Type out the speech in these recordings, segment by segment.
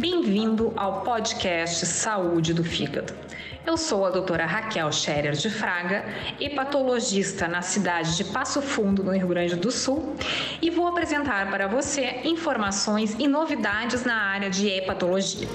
Bem-vindo ao podcast Saúde do Fígado. Eu sou a doutora Raquel Scherer de Fraga, hepatologista na cidade de Passo Fundo, no Rio Grande do Sul, e vou apresentar para você informações e novidades na área de hepatologia.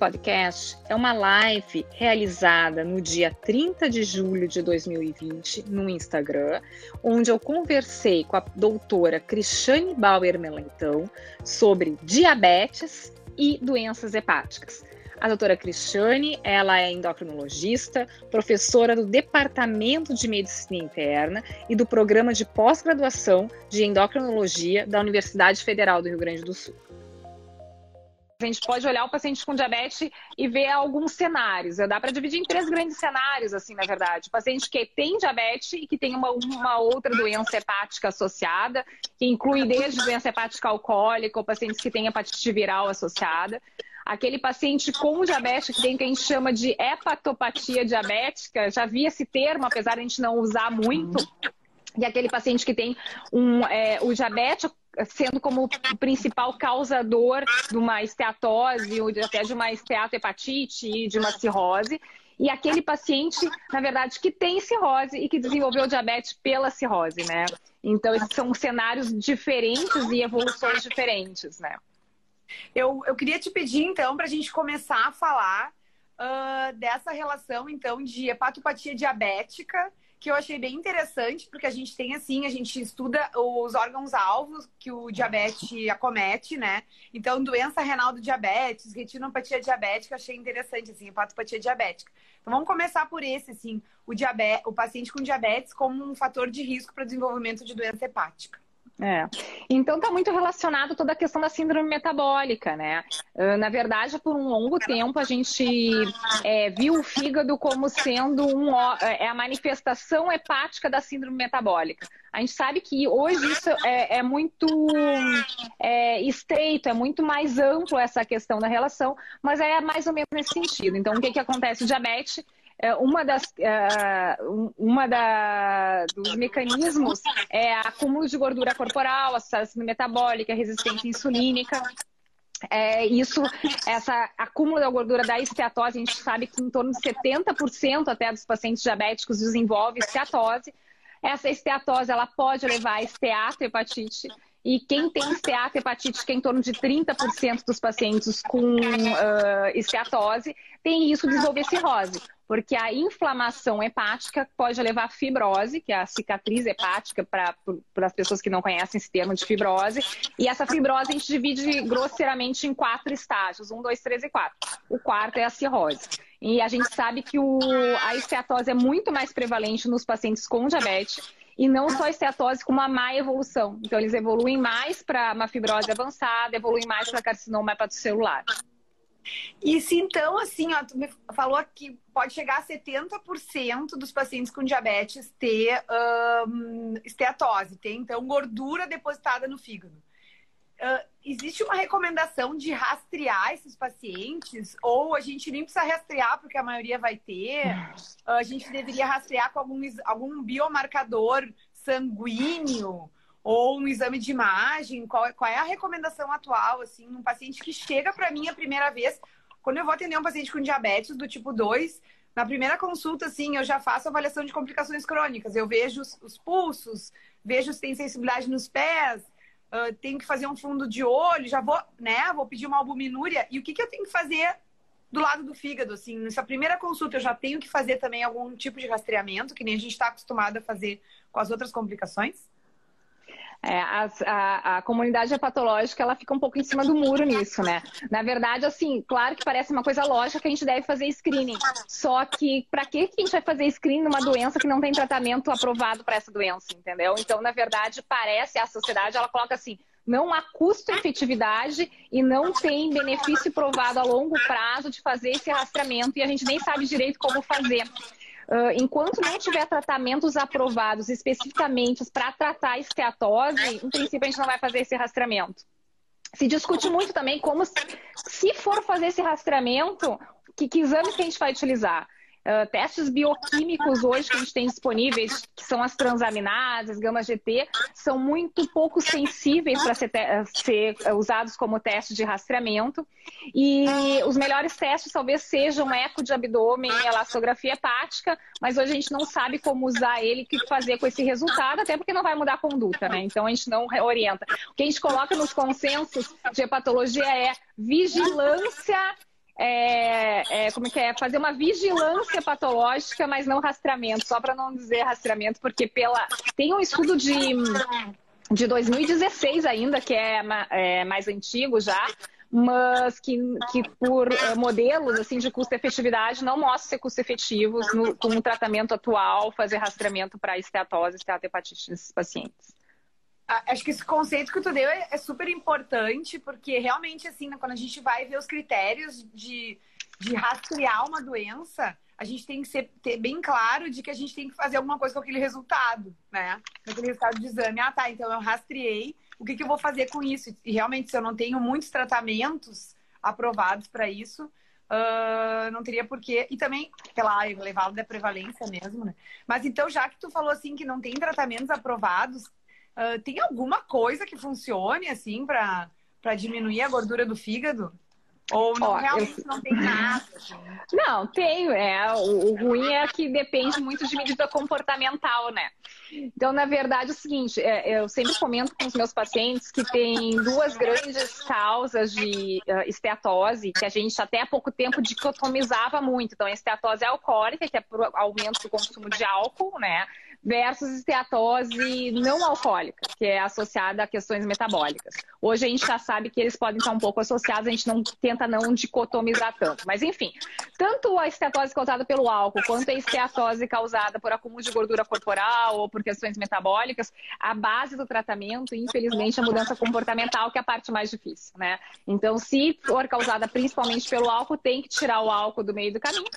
Podcast é uma live realizada no dia 30 de julho de 2020 no Instagram, onde eu conversei com a doutora Cristiane Bauer Melentão sobre diabetes e doenças hepáticas. A doutora Cristiane, ela é endocrinologista, professora do Departamento de Medicina Interna e do Programa de Pós-Graduação de Endocrinologia da Universidade Federal do Rio Grande do Sul. A gente pode olhar o paciente com diabetes e ver alguns cenários. Dá para dividir em três grandes cenários, assim, na verdade. O paciente que tem diabetes e que tem uma, uma outra doença hepática associada, que inclui desde doença hepática alcoólica ou pacientes que têm hepatite viral associada. Aquele paciente com diabetes que tem o que a gente chama de hepatopatia diabética, já vi esse termo, apesar de a gente não usar muito. E aquele paciente que tem um, é, o diabetes sendo como principal causador de uma esteatose, ou até de uma esteatohepatite, de uma cirrose. E aquele paciente, na verdade, que tem cirrose e que desenvolveu diabetes pela cirrose, né? Então, esses são cenários diferentes e evoluções diferentes, né? Eu, eu queria te pedir, então, para a gente começar a falar uh, dessa relação, então, de hepatopatia diabética que eu achei bem interessante, porque a gente tem assim, a gente estuda os órgãos-alvos que o diabetes acomete, né? Então, doença renal do diabetes, retinopatia diabética, achei interessante, assim, hepatopatia diabética. Então, vamos começar por esse, assim, o, diabetes, o paciente com diabetes como um fator de risco para desenvolvimento de doença hepática. É. Então está muito relacionado toda a questão da síndrome metabólica, né? Ah, na verdade, por um longo tempo a gente é, viu o fígado como sendo um, é a manifestação hepática da síndrome metabólica. A gente sabe que hoje isso é, é muito é, estreito, é muito mais amplo essa questão da relação, mas é mais ou menos nesse sentido. Então, o que, que acontece? O diabetes é, uma das é, uma da, dos mecanismos é acúmulo de gordura corporal, associação metabólica, resistência insulínica. É, isso, essa acúmulo da gordura da esteatose, a gente sabe que em torno de 70% até dos pacientes diabéticos desenvolve esteatose. Essa esteatose ela pode levar a esteatohepatite. E quem tem esteatohepatite, que é em torno de 30% dos pacientes com uh, esteatose, tem risco de desenvolver cirrose porque a inflamação hepática pode levar a fibrose, que é a cicatriz hepática para as pessoas que não conhecem esse termo de fibrose. E essa fibrose a gente divide grosseiramente em quatro estágios: um, dois, três e quatro. O quarto é a cirrose. E a gente sabe que o, a esteatose é muito mais prevalente nos pacientes com diabetes. E não só a esteatose, como a má evolução. Então, eles evoluem mais para uma fibrose avançada, evoluem mais para carcinoma hepatocelular. E se então, assim, ó, tu me falou que pode chegar a 70% dos pacientes com diabetes ter um, esteatose, ter então gordura depositada no fígado. Uh, existe uma recomendação de rastrear esses pacientes? Ou a gente nem precisa rastrear, porque a maioria vai ter? Uh, a gente deveria rastrear com algum, algum biomarcador sanguíneo? Ou um exame de imagem? Qual, qual é a recomendação atual, assim, um paciente que chega para mim a primeira vez? Quando eu vou atender um paciente com diabetes do tipo 2, na primeira consulta, assim, eu já faço avaliação de complicações crônicas. Eu vejo os, os pulsos, vejo se tem sensibilidade nos pés, uh, tenho que fazer um fundo de olho, já vou, né, vou pedir uma albuminúria. E o que, que eu tenho que fazer do lado do fígado, assim, nessa primeira consulta eu já tenho que fazer também algum tipo de rastreamento, que nem a gente está acostumado a fazer com as outras complicações? É, a, a, a, comunidade hepatológica ela fica um pouco em cima do muro nisso, né? Na verdade, assim, claro que parece uma coisa lógica que a gente deve fazer screening. Só que para que a gente vai fazer screening numa doença que não tem tratamento aprovado para essa doença, entendeu? Então, na verdade, parece a sociedade ela coloca assim, não há custo-efetividade e não tem benefício provado a longo prazo de fazer esse rastreamento e a gente nem sabe direito como fazer. Uh, enquanto não tiver tratamentos aprovados especificamente para tratar esteatose, em princípio a gente não vai fazer esse rastreamento. Se discute muito também como, se for fazer esse rastreamento, que, que exames que a gente vai utilizar. Uh, testes bioquímicos hoje que a gente tem disponíveis, que são as transaminases, gama GT, são muito pouco sensíveis para ser, ser, usados como teste de rastreamento. E os melhores testes talvez sejam eco de abdômen e elastografia hepática, mas hoje a gente não sabe como usar ele, o que fazer com esse resultado, até porque não vai mudar a conduta, né? Então a gente não orienta. O que a gente coloca nos consensos de hepatologia é vigilância é, é, como é que é? Fazer uma vigilância patológica, mas não rastreamento, só para não dizer rastreamento, porque pela tem um estudo de, de 2016 ainda, que é, é mais antigo já, mas que, que por uh, modelos assim de custo-efetividade não mostra ser custo-efetivos com o tratamento atual, fazer rastreamento para esteatose, esteatohepatite nesses pacientes. Acho que esse conceito que tu deu é, é, super importante, porque realmente, assim, né, quando a gente vai ver os critérios de, de rastrear uma doença, a gente tem que ser, ter bem claro de que a gente tem que fazer alguma coisa com aquele resultado, né? Com aquele resultado de exame. Ah, tá, então eu rastreei, o que, que eu vou fazer com isso? E realmente, se eu não tenho muitos tratamentos aprovados para isso, uh, não teria porquê. E também, pela elevada da prevalência mesmo, né? Mas então, já que tu falou assim que não tem tratamentos aprovados, Uh, tem alguma coisa que funcione, assim, para diminuir a gordura do fígado? Ou não, Ó, realmente eu... não tem nada? Assim? Não, tem. É, o, o, ruim é que depende muito de medida comportamental, né? Então, na verdade, é o seguinte, é, eu sempre comento com os meus pacientes que tem duas grandes causas de uh, esteatose, que a gente até há pouco tempo dicotomizava muito. Então, a esteatose alcoólica, que é por aumento do consumo de álcool, né? Versus esteatose não alcoólica, que é associada a questões metabólicas. Hoje a gente já sabe que eles podem estar um pouco associados, a gente não tenta não dicotomizar tanto. Mas enfim, tanto a esteatose causada pelo álcool quanto a esteatose causada por acúmulo de gordura corporal ou por questões metabólicas, a base do tratamento, infelizmente, é a mudança comportamental, que é a parte mais difícil, né? Então, se for causada principalmente pelo álcool, tem que tirar o álcool do meio do caminho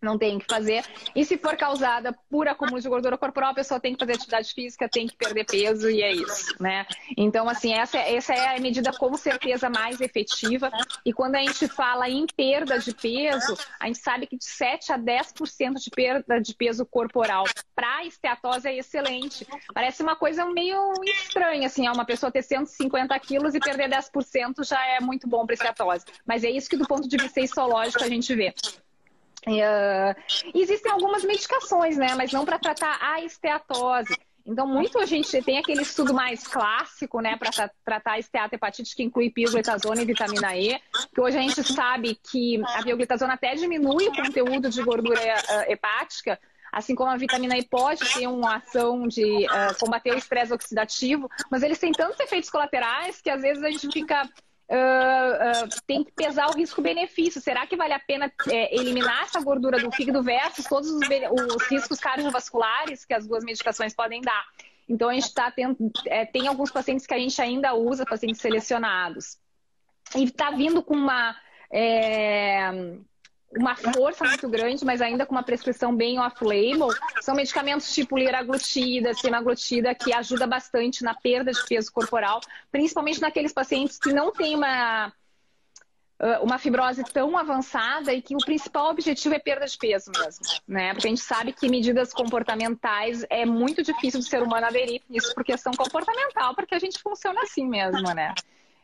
não tem que fazer. E se for causada por acúmulo de gordura corporal, a pessoa tem que fazer atividade física, tem que perder peso e é isso, né? Então, assim, essa, essa é a medida com certeza mais efetiva. E quando a gente fala em perda de peso, a gente sabe que de 7 a 10% de perda de peso corporal para esteatose é excelente. Parece uma coisa meio estranha, assim, uma pessoa ter 150 quilos e perder 10% já é muito bom para esteatose. Mas é isso que do ponto de vista histológico a gente vê. Uh, existem algumas medicações, né? Mas não para tratar a esteatose. Então, muito a gente tem aquele estudo mais clássico, né, para tratar a esteatohepatite, que inclui pioglitazona e vitamina E, que hoje a gente sabe que a pioglitazona até diminui o conteúdo de gordura uh, hepática, assim como a vitamina E pode ter uma ação de uh, combater o estresse oxidativo, mas eles têm tantos efeitos colaterais que às vezes a gente fica Uh, uh, tem que pesar o risco-benefício. Será que vale a pena é, eliminar essa gordura do fígado versus todos os, os, riscos cardiovasculares que as duas medicações podem dar? Então, a gente está tendo. É, tem alguns pacientes que a gente ainda usa, pacientes selecionados. E está vindo com uma. É, uma força muito grande, mas ainda com uma prescrição bem off-label, são medicamentos tipo liraglutida, semaglutida, que ajuda bastante na perda de peso corporal, principalmente naqueles pacientes que não têm uma, uh, uma fibrose tão avançada e que o principal objetivo é perda de peso mesmo, né? Porque a gente sabe que medidas comportamentais é muito difícil do ser humano aderir isso por questão comportamental, porque a gente funciona assim mesmo, né?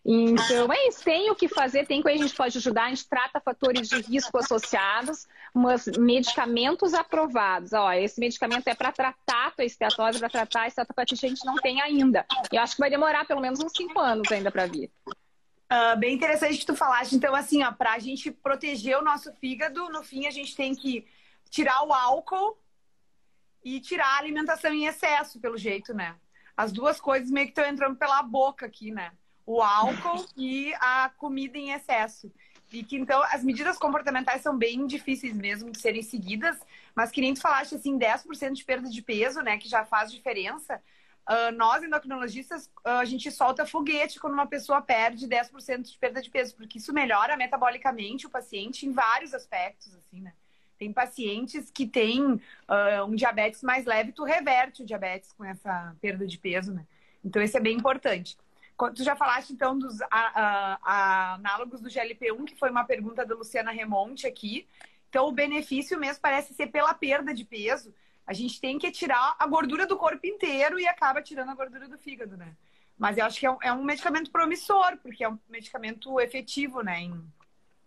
Então, é isso. Tem o que fazer, tem que a gente pode ajudar. A gente trata fatores de risco associados, mas medicamentos aprovados. Ó, esse medicamento é para tratar a esteatose, para tratar a esteatopatite, a gente não tem ainda. Eu acho que vai demorar pelo menos uns cinco anos ainda para vir. Uh, bem interessante que tu falaste. Então, assim, ó, para a gente proteger o nosso fígado, no fim a gente tem que tirar o álcool e tirar a alimentação em excesso, pelo jeito, né? As duas coisas meio que estão entrando pela boca aqui, né? O álcool e a comida em excesso. E que então as medidas comportamentais são bem difíceis mesmo de serem seguidas, mas que nem tu falaste assim, 10% de perda de peso, né, que já faz diferença. Uh, nós, endocrinologistas, uh, a gente solta foguete quando uma pessoa perde 10% de perda de peso, porque isso melhora metabolicamente o paciente em vários aspectos, assim, né? Tem pacientes que têm uh, um diabetes mais leve, tu reverte o diabetes com essa perda de peso, né? Então, isso é bem importante. Tu já falaste, então, dos a, a, a, análogos do GLP-1, que foi uma pergunta da Luciana Remonte aqui. Então, o benefício mesmo parece ser pela perda de peso. A gente tem que tirar a gordura do corpo inteiro e acaba tirando a gordura do fígado, né? Mas eu acho que é um, é um medicamento promissor, porque é um medicamento efetivo, né? Em,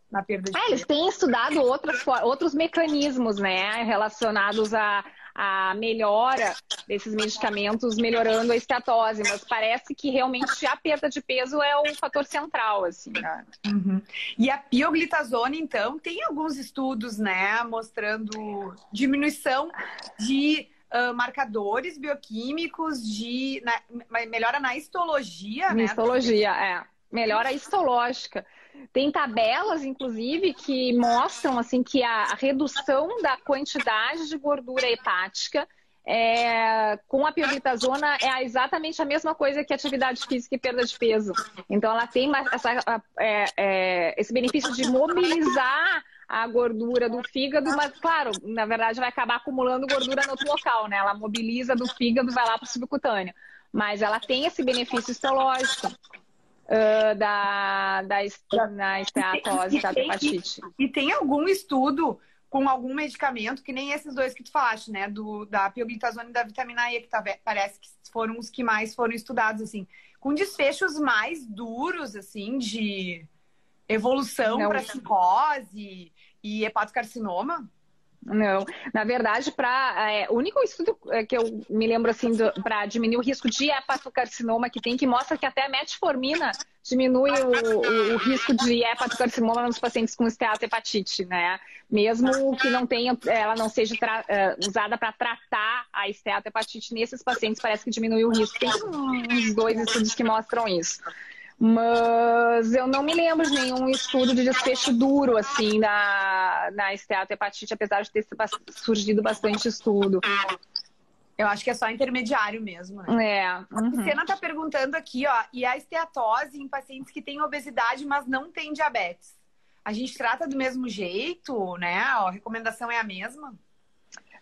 na perda de é, Eles têm estudado outras, outros mecanismos, né? Relacionados a, a melhora desses medicamentos, melhorando a esteatose, mas parece que realmente a perda de peso é o fator central, assim, né? Uhum. E a pioglitazona, então, tem alguns estudos, né, mostrando diminuição de uh, marcadores bioquímicos, de na, melhora na histologia, na né? Histologia, é. Melhora histológica. Tem tabelas, inclusive, que mostram assim que a, redução da quantidade de gordura hepática é, com a pioglitazona é exatamente a mesma coisa que atividade física e perda de peso. Então, ela tem essa, é, é, esse benefício de mobilizar a gordura do fígado, mas, claro, na verdade, vai acabar acumulando gordura no outro local, né? Ela mobiliza do fígado, vai lá para o subcutâneo. Mas ela tem esse benefício histológico uh, da, da, na esteatose, da hepatite. E, e tem algum estudo com algum medicamento, que nem esses dois que tu falaste, né? Do, da pioglitazona e da vitamina E, que tá, parece que foram os que mais foram estudados, assim. Com desfechos mais duros, assim, de evolução para psicose e hepatocarcinoma? Não, na verdade, para é, o único estudo é, que eu me lembro assim para diminuir o risco de hepatocarcinoma que tem, que mostra que até a metformina diminui o, o, o risco de hepatocarcinoma nos pacientes com esteatohepatite, né? Mesmo que não tenha, ela não seja tra, uh, usada para tratar a esteatohepatite nesses pacientes, parece que diminui o risco. Tem uns dois estudos que mostram isso. Mas eu não me lembro de nenhum estudo de desfecho duro, assim, na, na esteatohepatite, apesar de ter surgido bastante estudo. Eu acho que é só intermediário mesmo, né? É. Uhum. A Cena tá perguntando aqui, ó, e a esteatose em pacientes que têm obesidade, mas não têm diabetes? A gente trata do mesmo jeito, né? A recomendação é a mesma?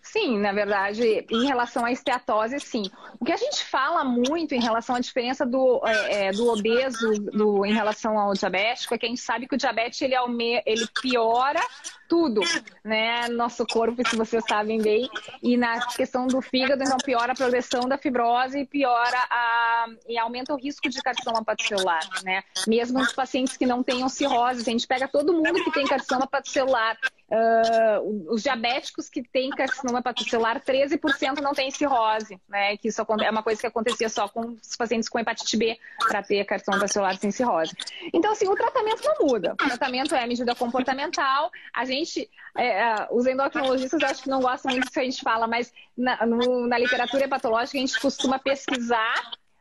Sim, na verdade, em relação à esteatose, sim. O que a gente fala muito em relação à diferença do, é, é, do obeso do, em relação ao diabético é que a gente sabe que o diabetes ele, aume, ele piora tudo, né? Nosso corpo, se vocês sabem bem. E na questão do fígado, então piora a progressão da fibrose e piora a e aumenta o risco de carcinoma hepatocelular, né? Mesmo nos pacientes que não tenham cirrose, a gente pega todo mundo que tem carcinoma hepatocelular Uh, os diabéticos que têm carcinoma hepatocelular, 13% não têm cirrose, né? Que isso é uma coisa que acontecia só com os pacientes com hepatite B para ter carcinoma hepatocelular sem cirrose. Então, assim, o tratamento não muda. O tratamento é medida comportamental. A gente, é, os endocrinologistas acho que não gostam muito que a gente fala, mas na, no, na literatura hepatológica a gente costuma pesquisar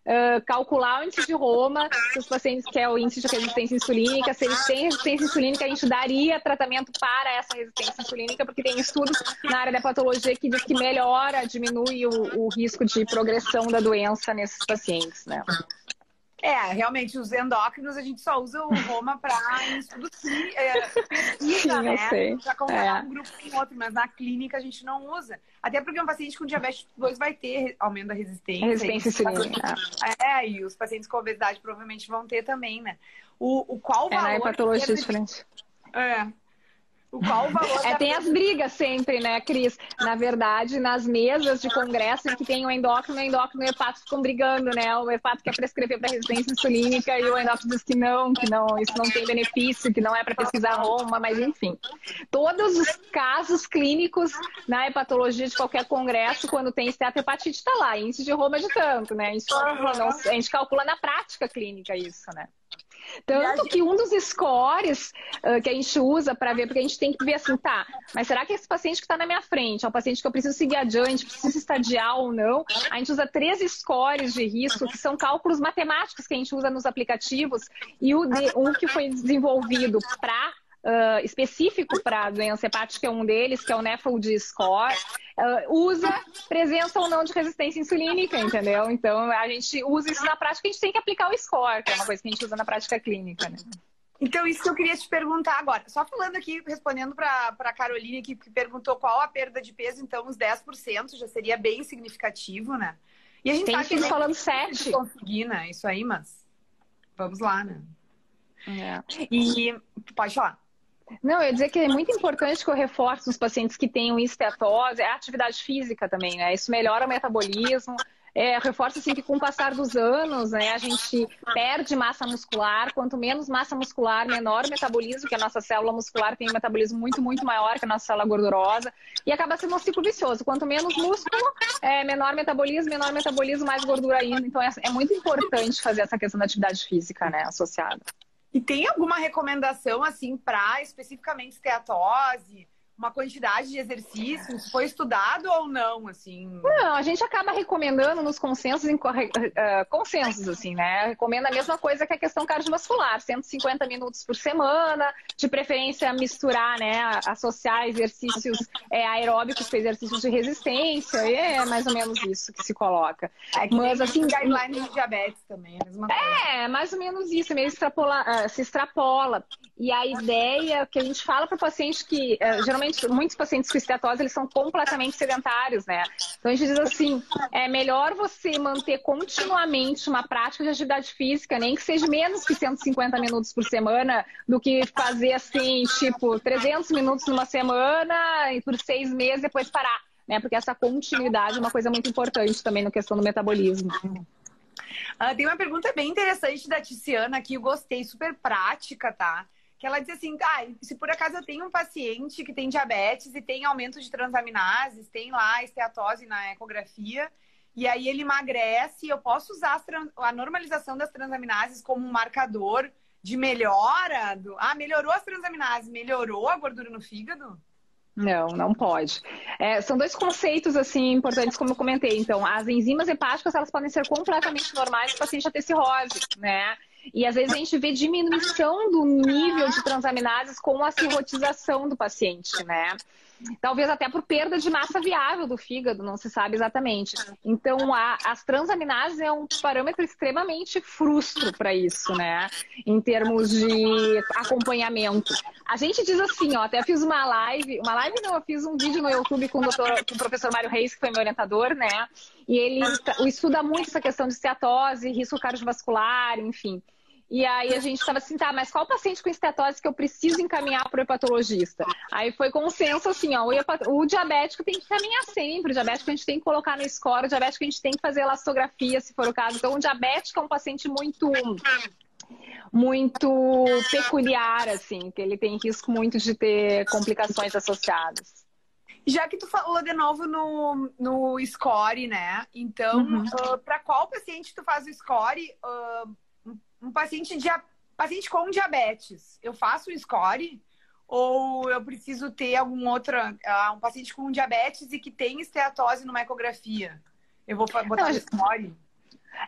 Uh, calcular o índice de Roma, se os pacientes querem o índice de resistência insulínica, se eles têm resistência insulínica, a gente daria tratamento para essa resistência insulínica, porque tem estudos na área da patologia que diz que melhora, diminui o, o risco de progressão da doença nesses pacientes, né? É, realmente, os endócrinos a gente só usa o Roma para estudo é, pesquisa, Sim, né? Para comparar é. um grupo com outro, mas na clínica a gente não usa. Até porque um paciente com diabetes 2 vai ter aumento da resistência. Resistência insulínica. É, e os pacientes com obesidade provavelmente vão ter também, né? O, o qual é, valor... É, na hepatologia diferente. É, qual o valor? É, tem as brigas sempre, né, Cris? Na verdade, nas mesas de congresso em que tem o endócrino, o endócrino e o hepato ficam brigando, né? O hepato quer prescrever para resistência insulínica e o endócrino diz que não, que não, isso não tem benefício, que não é para pesquisar Roma, mas enfim. Todos os casos clínicos na hepatologia de qualquer congresso, quando tem esteatohepatite, está lá, índice de Roma de tanto, né? Não, a gente calcula na prática clínica isso, né? Tanto que um dos scores uh, que a gente usa para ver, porque a gente tem que ver assim, tá, mas será que esse paciente que está na minha frente é um paciente que eu preciso seguir adiante, preciso estadiar ou não? A gente usa três scores de risco, que são cálculos matemáticos que a gente usa nos aplicativos, e o de, um que foi desenvolvido para uh, específico para a doença hepática, é um deles, que é o NEFLD Score, uh, usa presença ou não de resistência insulínica, entendeu? Então, a gente usa isso na prática, a gente tem que aplicar o score, que é uma coisa que a gente usa na prática clínica, né? Então, isso que eu queria te perguntar agora. Só falando aqui, respondendo para a Caroline, que, que perguntou qual a perda de peso, então, uns 10% já seria bem significativo, né? E a gente Tem que falando 7. conseguir, né? Isso aí, mas vamos lá, né? É. E pode falar. Não, eu ia dizer que é muito importante que eu reforço nos pacientes que tenham esteatose, é a atividade física também, né? Isso melhora o metabolismo, é, reforço assim que com o passar dos anos, né, a gente perde massa muscular. Quanto menos massa muscular, menor o metabolismo, que a nossa célula muscular tem um metabolismo muito, muito maior que a nossa célula gordurosa. E acaba sendo um ciclo vicioso. Quanto menos músculo, é, menor metabolismo, menor metabolismo, mais gordura ainda. Então é, é muito importante fazer essa questão da atividade física, né, associada. E tem alguma recomendação, assim, para especificamente esteatose? Uma quantidade de exercícios? Foi estudado ou não, assim? Não, a gente acaba recomendando nos consensos, em, uh, consensos, assim, né? Recomenda a mesma coisa que a questão cardiovascular, 150 minutos por semana, de preferência misturar, né? Associar exercícios é, aeróbicos com exercícios de resistência, é mais ou menos isso que se coloca. É que Mas, assim, guideline de diabetes também, a mesma coisa. É, mais ou menos isso, meio extrapola, uh, se extrapola. E a ideia que a gente fala para o paciente que, uh, geralmente, muitos pacientes com esteatose, eles são completamente sedentários, né? Então, a gente diz assim, é melhor você manter continuamente uma prática de atividade física, nem que seja menos que 150 minutos por semana, do que fazer, assim, tipo, 300 minutos numa semana e por seis meses depois parar, né? Porque essa continuidade é uma coisa muito importante também na questão do metabolismo. Uh, tem uma pergunta bem interessante da Tiziana aqui, eu gostei, super prática, tá? Que ela diz assim, ah, se por acaso eu tenho um paciente que tem diabetes e tem aumento de transaminases, tem lá esteatose na ecografia, e aí ele emagrece, eu posso usar a normalização das transaminases como um marcador de melhora? Do... Ah, melhorou as transaminases, melhorou a gordura no fígado? Não, não pode. É, são dois conceitos assim importantes, como eu comentei. Então, as enzimas hepáticas elas podem ser completamente normais no paciente já ter cirrose, né? E às vezes a gente vê diminuição do nível de transaminases com a cirrotização do paciente, né? Talvez até por perda de massa viável do fígado, não se sabe exatamente. Então, a, as transaminases é um parâmetro extremamente frustro para isso, né? Em termos de acompanhamento. A gente diz assim, ó, até fiz uma live, uma live não, eu fiz um vídeo no YouTube com o, doutor, com o professor Mário Reis, que foi meu orientador, né? E ele estuda muito essa questão de esteatose, risco cardiovascular, enfim. E aí a gente estava assim, tá, mas qual paciente com estetose que eu preciso encaminhar para o hepatologista? Aí foi consenso assim, ó, o, o, diabético tem que caminhar sempre, o diabético a gente tem que colocar no score, o diabético a gente tem que fazer elastografia, se for o caso. Então, o diabético é um paciente muito muito peculiar, assim, que ele tem risco muito de ter complicações associadas. Já que tu falou de novo no, no score, né? Então, uhum. uh, para qual paciente tu faz o score? Uh, um paciente, dia, paciente com diabetes, eu faço o score? Ou eu preciso ter algum outro, uh, um paciente com diabetes e que tem esteatose numa ecografia? Eu vou botar o score?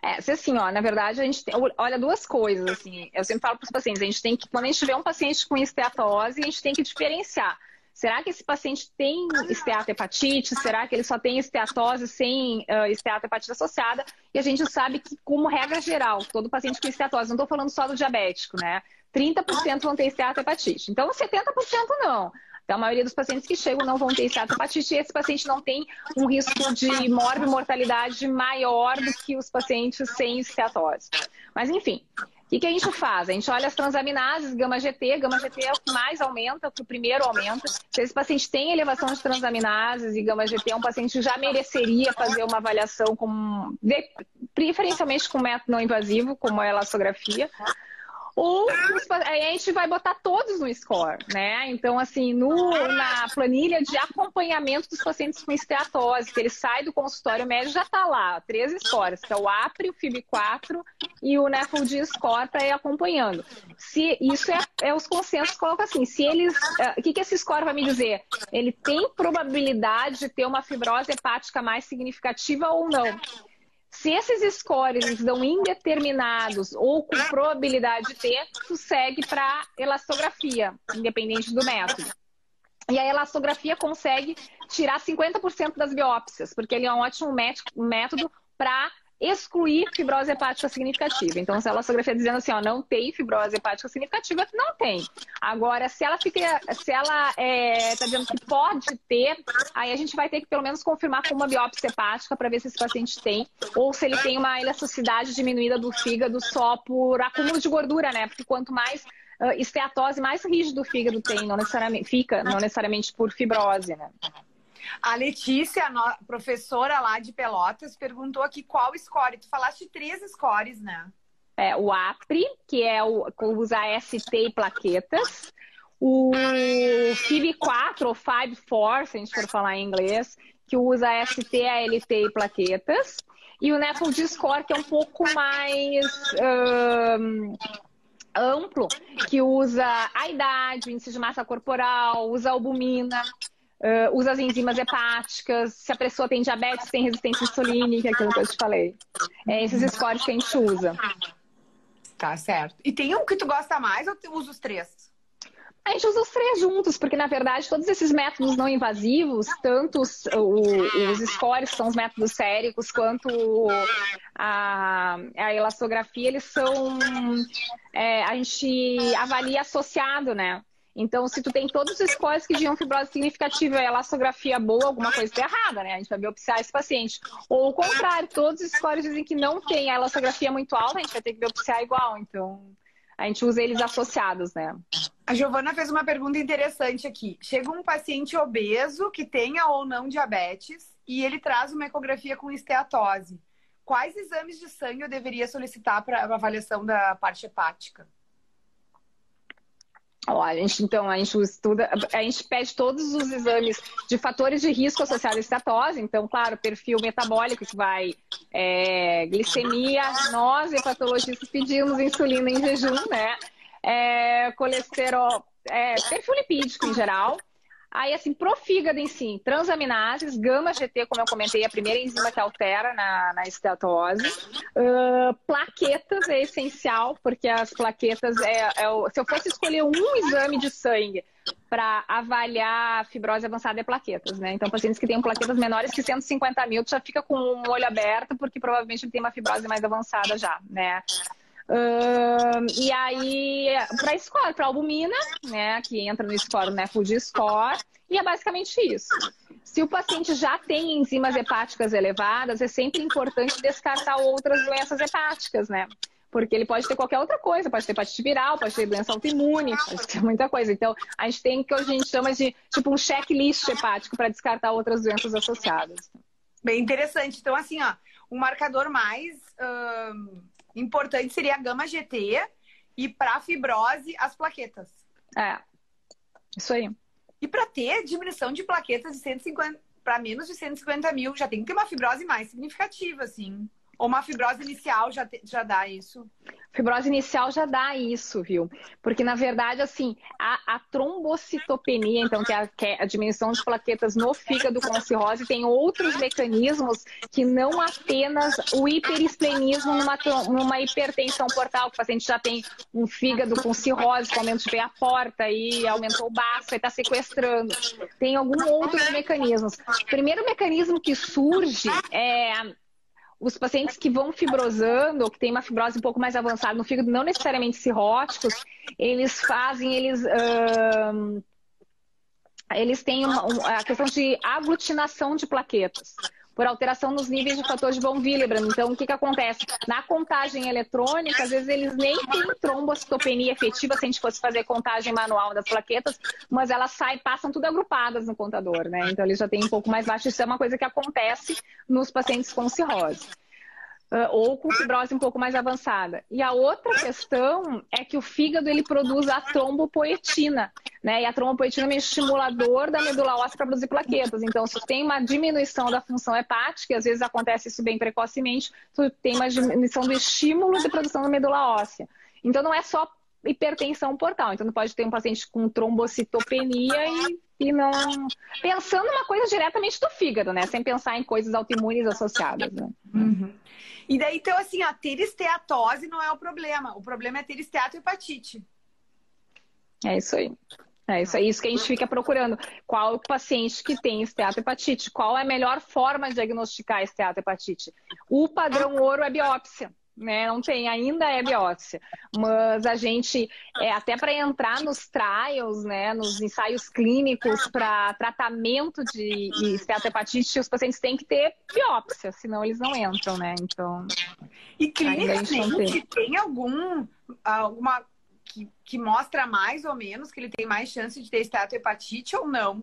É, se assim, ó, na verdade, a gente tem, olha duas coisas, assim, eu sempre falo para os pacientes, a gente tem que, quando a gente tiver um paciente com esteatose, a gente tem que diferenciar Será que esse paciente tem esteatohepatite? Será que ele só tem esteatose sem uh, esteatohepatite associada? E a gente sabe que, como regra geral, todo paciente com esteatose, não estou falando só do diabético, né? 30% vão ter esteatohepatite. Então, 70% não. Então, a maioria dos pacientes que chegam não vão ter esteatohepatite e esse paciente não tem um risco de mortalidade maior do que os pacientes sem esteatose. Mas, enfim, o que, que, a gente faz? A gente olha as transaminases, gama GT, gama GT é o que mais aumenta, o que o primeiro aumenta. Se esse paciente tem elevação de transaminases e gama GT, é um paciente que já mereceria fazer uma avaliação com, preferencialmente com método não invasivo, como a elastografia ou a gente vai botar todos no score, né? Então, assim, no, na planilha de acompanhamento dos pacientes com esteatose, que ele sai do consultório médio, já está lá, três scores, que é o APRI, o FIB4 e o NEFLD score para ir acompanhando. Se isso é, é os consensos colocam assim, se eles, uh, o que, que esse score vai me dizer? Ele tem probabilidade de ter uma fibrose hepática mais significativa ou não? Se esses scores dão indeterminados ou com probabilidade de ter, tu segue para elastografia, independente do método. E a elastografia consegue tirar 50% das biópsias, porque ele é um ótimo método para excluir fibrose hepática significativa. Então, se a elastografia dizendo assim, ó, não tem fibrose hepática significativa, não tem. Agora, se ela fica, se ela é, tá dizendo que pode ter, aí a gente vai ter que pelo menos confirmar com uma biópsia hepática para ver se esse paciente tem, ou se ele tem uma elasticidade diminuída do fígado só por acúmulo de gordura, né? Porque quanto mais uh, esteatose mais rígida do fígado tem, não necessariamente fica, não necessariamente por fibrose, né? A Letícia, a professora lá de Pelotas, perguntou aqui qual score. Tu falaste três scores, né? É, o APRI, que é o usa ST e plaquetas. O FIB4, ou FIB4, se a gente for falar em inglês, que usa ST, ALT e plaquetas. E o NEFLD Score, que é um pouco mais um, amplo, que usa a idade, o índice de massa corporal, usa albumina, uh, usa as enzimas hepáticas, se a pessoa tem diabetes, tem resistência insulínica, aquilo que eu te falei. É esses scores que a gente usa. Tá certo. E tem um que tu gosta mais ou tu usa os três? A gente usa os três juntos, porque na verdade todos esses métodos não invasivos, tanto os, os scores, que são os métodos séricos, quanto a, a elastografia, eles são. É, a gente avalia associado, né? Então, se tu tem todos os scores que dizem fibrose significativa e elastografia boa, alguma coisa está errada, né? A gente vai biopsiar esse paciente. Ou o contrário, todos os scores dizem que não tem a elastografia muito alta, a gente vai ter que biopsiar igual. Então, a gente usa eles associados, né? A Giovana fez uma pergunta interessante aqui. Chega um paciente obeso que tenha ou não diabetes e ele traz uma ecografia com esteatose. Quais exames de sangue eu deveria solicitar para avaliação da parte hepática? Ó, a gente, então, a gente estuda, a gente pede todos os exames de fatores de risco associados à estatose, então, claro, perfil metabólico que vai é, glicemia, nós, hepatologistas, pedimos insulina em jejum, né? É, colesterol, é, perfil lipídico em geral, Aí, assim, pro fígado em si, transaminases, gama-GT, como eu comentei, a primeira enzima que altera na, na. Uh, plaquetas é essencial, porque as plaquetas é, é o, se eu fosse escolher um exame de sangue para avaliar fibrose avançada é plaquetas, né? Então, pacientes que têm plaquetas menores que 150 mil, tu já fica com o olho aberto, porque provavelmente ele tem uma fibrose mais avançada já, né? Uh, e aí, para score, para albumina, né, que entra no score, né, food score, e é basicamente isso. Se o paciente já tem enzimas hepáticas elevadas, é sempre importante descartar outras doenças hepáticas, né? Porque ele pode ter qualquer outra coisa, pode ter hepatite viral, pode ter doença autoimune, pode ter muita coisa. Então, a gente tem o que a gente chama de tipo um checklist hepático para descartar outras doenças associadas. Bem interessante. Então, assim, ó, um marcador mais importante seria a gama GT e para fibrose as plaquetas. É. Isso aí. E para ter diminuição de plaquetas de 150 para menos de 150 mil, já tem que ter uma fibrose mais significativa, assim. Ou uma fibrose inicial já, te, já dá isso? Fibrose inicial já dá isso, viu? Porque, na verdade, assim, a, a trombocitopenia, então, que é, a, que é a, diminuição de plaquetas no fígado com cirrose, tem outros mecanismos que não apenas o hiperesplenismo numa, numa hipertensão portal, que o paciente já tem um fígado com cirrose, com aumento de a porta e aumentou o baço e está sequestrando. Tem alguns outros mecanismos. O primeiro mecanismo que surge é os pacientes que vão fibrosando, ou que têm uma fibrose um pouco mais avançada no fígado, não necessariamente cirróticos, eles fazem, eles. Eles têm uma, a questão de aglutinação de plaquetas por alteração nos níveis de fator de von Willebrand. Então, o que, que acontece? Na contagem eletrônica, às vezes eles nem têm trombocitopenia efetiva, se a gente fosse fazer contagem manual das plaquetas, mas elas saem, passam tudo agrupadas no contador, né? Então, eles já têm um pouco mais baixo. Isso é uma coisa que acontece nos pacientes com cirrose. Uh, ou com fibrose um pouco mais avançada. E a outra questão é que o fígado ele produz a trombopoetina, né? E a trombopoetina é um estimulador da medula óssea para produzir plaquetas. Então, se tem uma diminuição da função hepática, às vezes acontece isso bem precocemente, tu tem uma diminuição do estímulo de produção da medula óssea. Então, não é só hipertensão portal. Então, não pode ter um paciente com trombocitopenia e, e não. Pensando uma coisa diretamente do fígado, né? Sem pensar em coisas autoimunes associadas. Né? Uhum. E daí, então, assim, a ter esteatose não é o problema. O problema é ter esteatohepatite. É isso aí. É isso, é isso que a gente fica procurando. Qual o paciente que tem esteatohepatite? Qual é a melhor forma de diagnosticar esteatohepatite? O padrão ouro é biópsia né? Não tem, ainda é biópsia. Mas a gente, é, até para entrar nos trials, né, nos ensaios clínicos para tratamento de esteatohepatite, os pacientes têm que ter biópsia, senão eles não entram, né? Então. E clinicamente tem. tem algum alguma que, que mostra mais ou menos que ele tem mais chance de ter esteatohepatite ou não?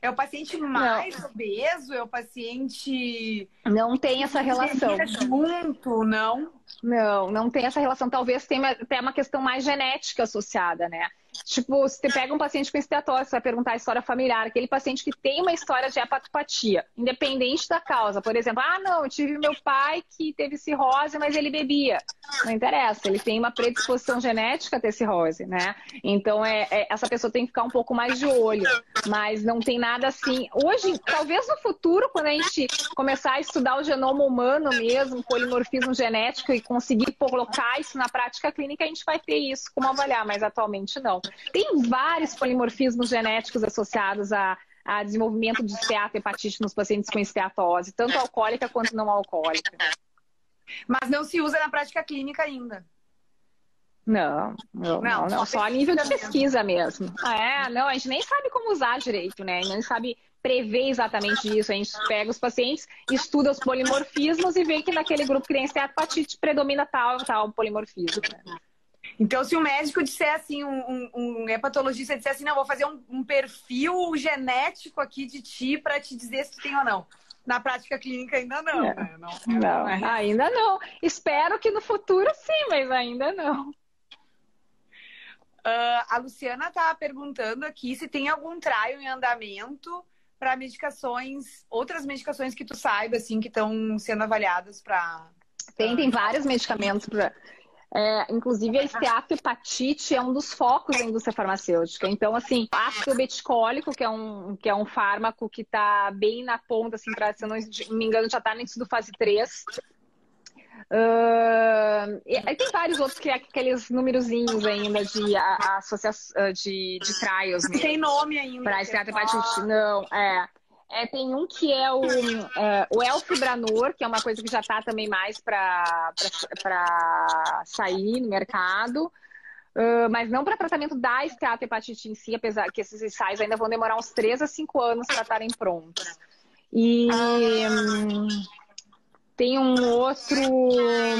É o paciente mais não. obeso? É o paciente. Não tem essa relação. Junto, não? Não, não tem essa relação. Talvez tenha até uma questão mais genética associada, né? Tipo, se você pega um paciente com esteatose, você vai perguntar a história familiar, aquele paciente que tem uma história de hepatopatia, independente da causa. Por exemplo, ah, não, eu tive meu pai que teve cirrose, mas ele bebia. Não interessa, ele tem uma predisposição genética a ter cirrose, né? Então, é, é, essa pessoa tem que ficar um pouco mais de olho. Mas não tem nada assim. Hoje, talvez no futuro, quando a gente começar a estudar o genoma humano mesmo, polimorfismo genético e conseguir colocar isso na prática clínica, a gente vai ter isso como avaliar, mas atualmente não. Tem vários polimorfismos genéticos associados a, a desenvolvimento de esteatohepatite nos pacientes com esteatose, tanto alcoólica quanto não alcoólica. Mas não se usa na prática clínica ainda. Não, não, não, não, só a nível de pesquisa mesmo. É, não, a gente nem sabe como usar direito, né? Nem sabe prever exatamente isso. A gente pega os pacientes, estuda os polimorfismos e vê que naquele grupo que tem esteatopatite predomina tal tal polimorfismo. Né? Então, se um médico disser assim, um, um, um hepatologista disser assim, não, vou fazer um, um perfil genético aqui de ti para te dizer se tu tem ou não. Na prática clínica ainda não, é. né? Não, não, não é. ainda não. Espero que no futuro sim, mas ainda não. Uh, a Luciana está perguntando aqui se tem algum traio em andamento para medicações, outras medicações que tu saiba, assim, que estão sendo avaliadas para. Tem, tem vários medicamentos para é, inclusive, a esteatohepatite é um dos focos da indústria farmacêutica. Então, assim, ácido beticólico, que é um, que é um fármaco que está bem na ponta, assim, para, se eu não me engano, já está no do fase 3. Uh, e, tem vários outros que é aqueles númerozinhos ainda de associação de, de trials. Tem nome ainda. Para esteatohepatite. Não, é. É, tem um que é o, é, o Elfibranor, que é uma coisa que já está também mais para sair no mercado, uh, mas não para tratamento da esteatohepatite em si, apesar que esses ensaios ainda vão demorar uns 3 a 5 anos para estarem prontos. E. Um, tem um outro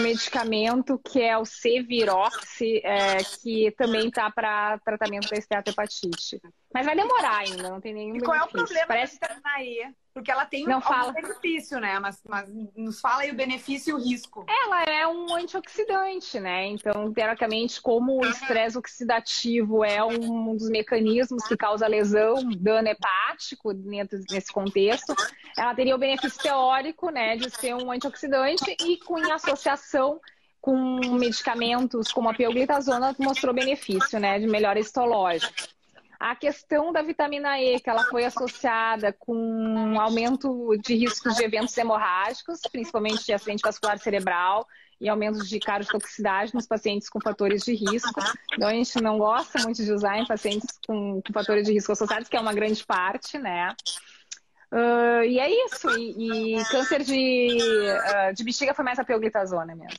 medicamento que é o Cevirox, é, que também está para tratamento da esteatohepatite. Mas vai demorar ainda, não tem nenhum E qual benefício. é o problema Parece... da E? Porque ela tem não um fala. benefício, né? Mas, mas nos fala aí o benefício e o risco. Ela é um antioxidante, né? Então, teoricamente, como o estresse oxidativo é um dos mecanismos que causa lesão, dano hepático dentro nesse contexto, ela teria o benefício teórico, né, de ser um antioxidante e com em associação com medicamentos como a pioglitazona mostrou benefício, né, de melhora histológica. A questão da vitamina E, que ela foi associada com um aumento de riscos de eventos hemorrágicos, principalmente de acidente vascular cerebral e aumentos de cardiotoxicidade nos pacientes com fatores de risco. Então, a gente não gosta muito de usar em pacientes com, com fatores de risco associados, que é uma grande parte, né? Uh, e é isso. E, e câncer de, uh, de bexiga foi mais a pioglitazona mesmo.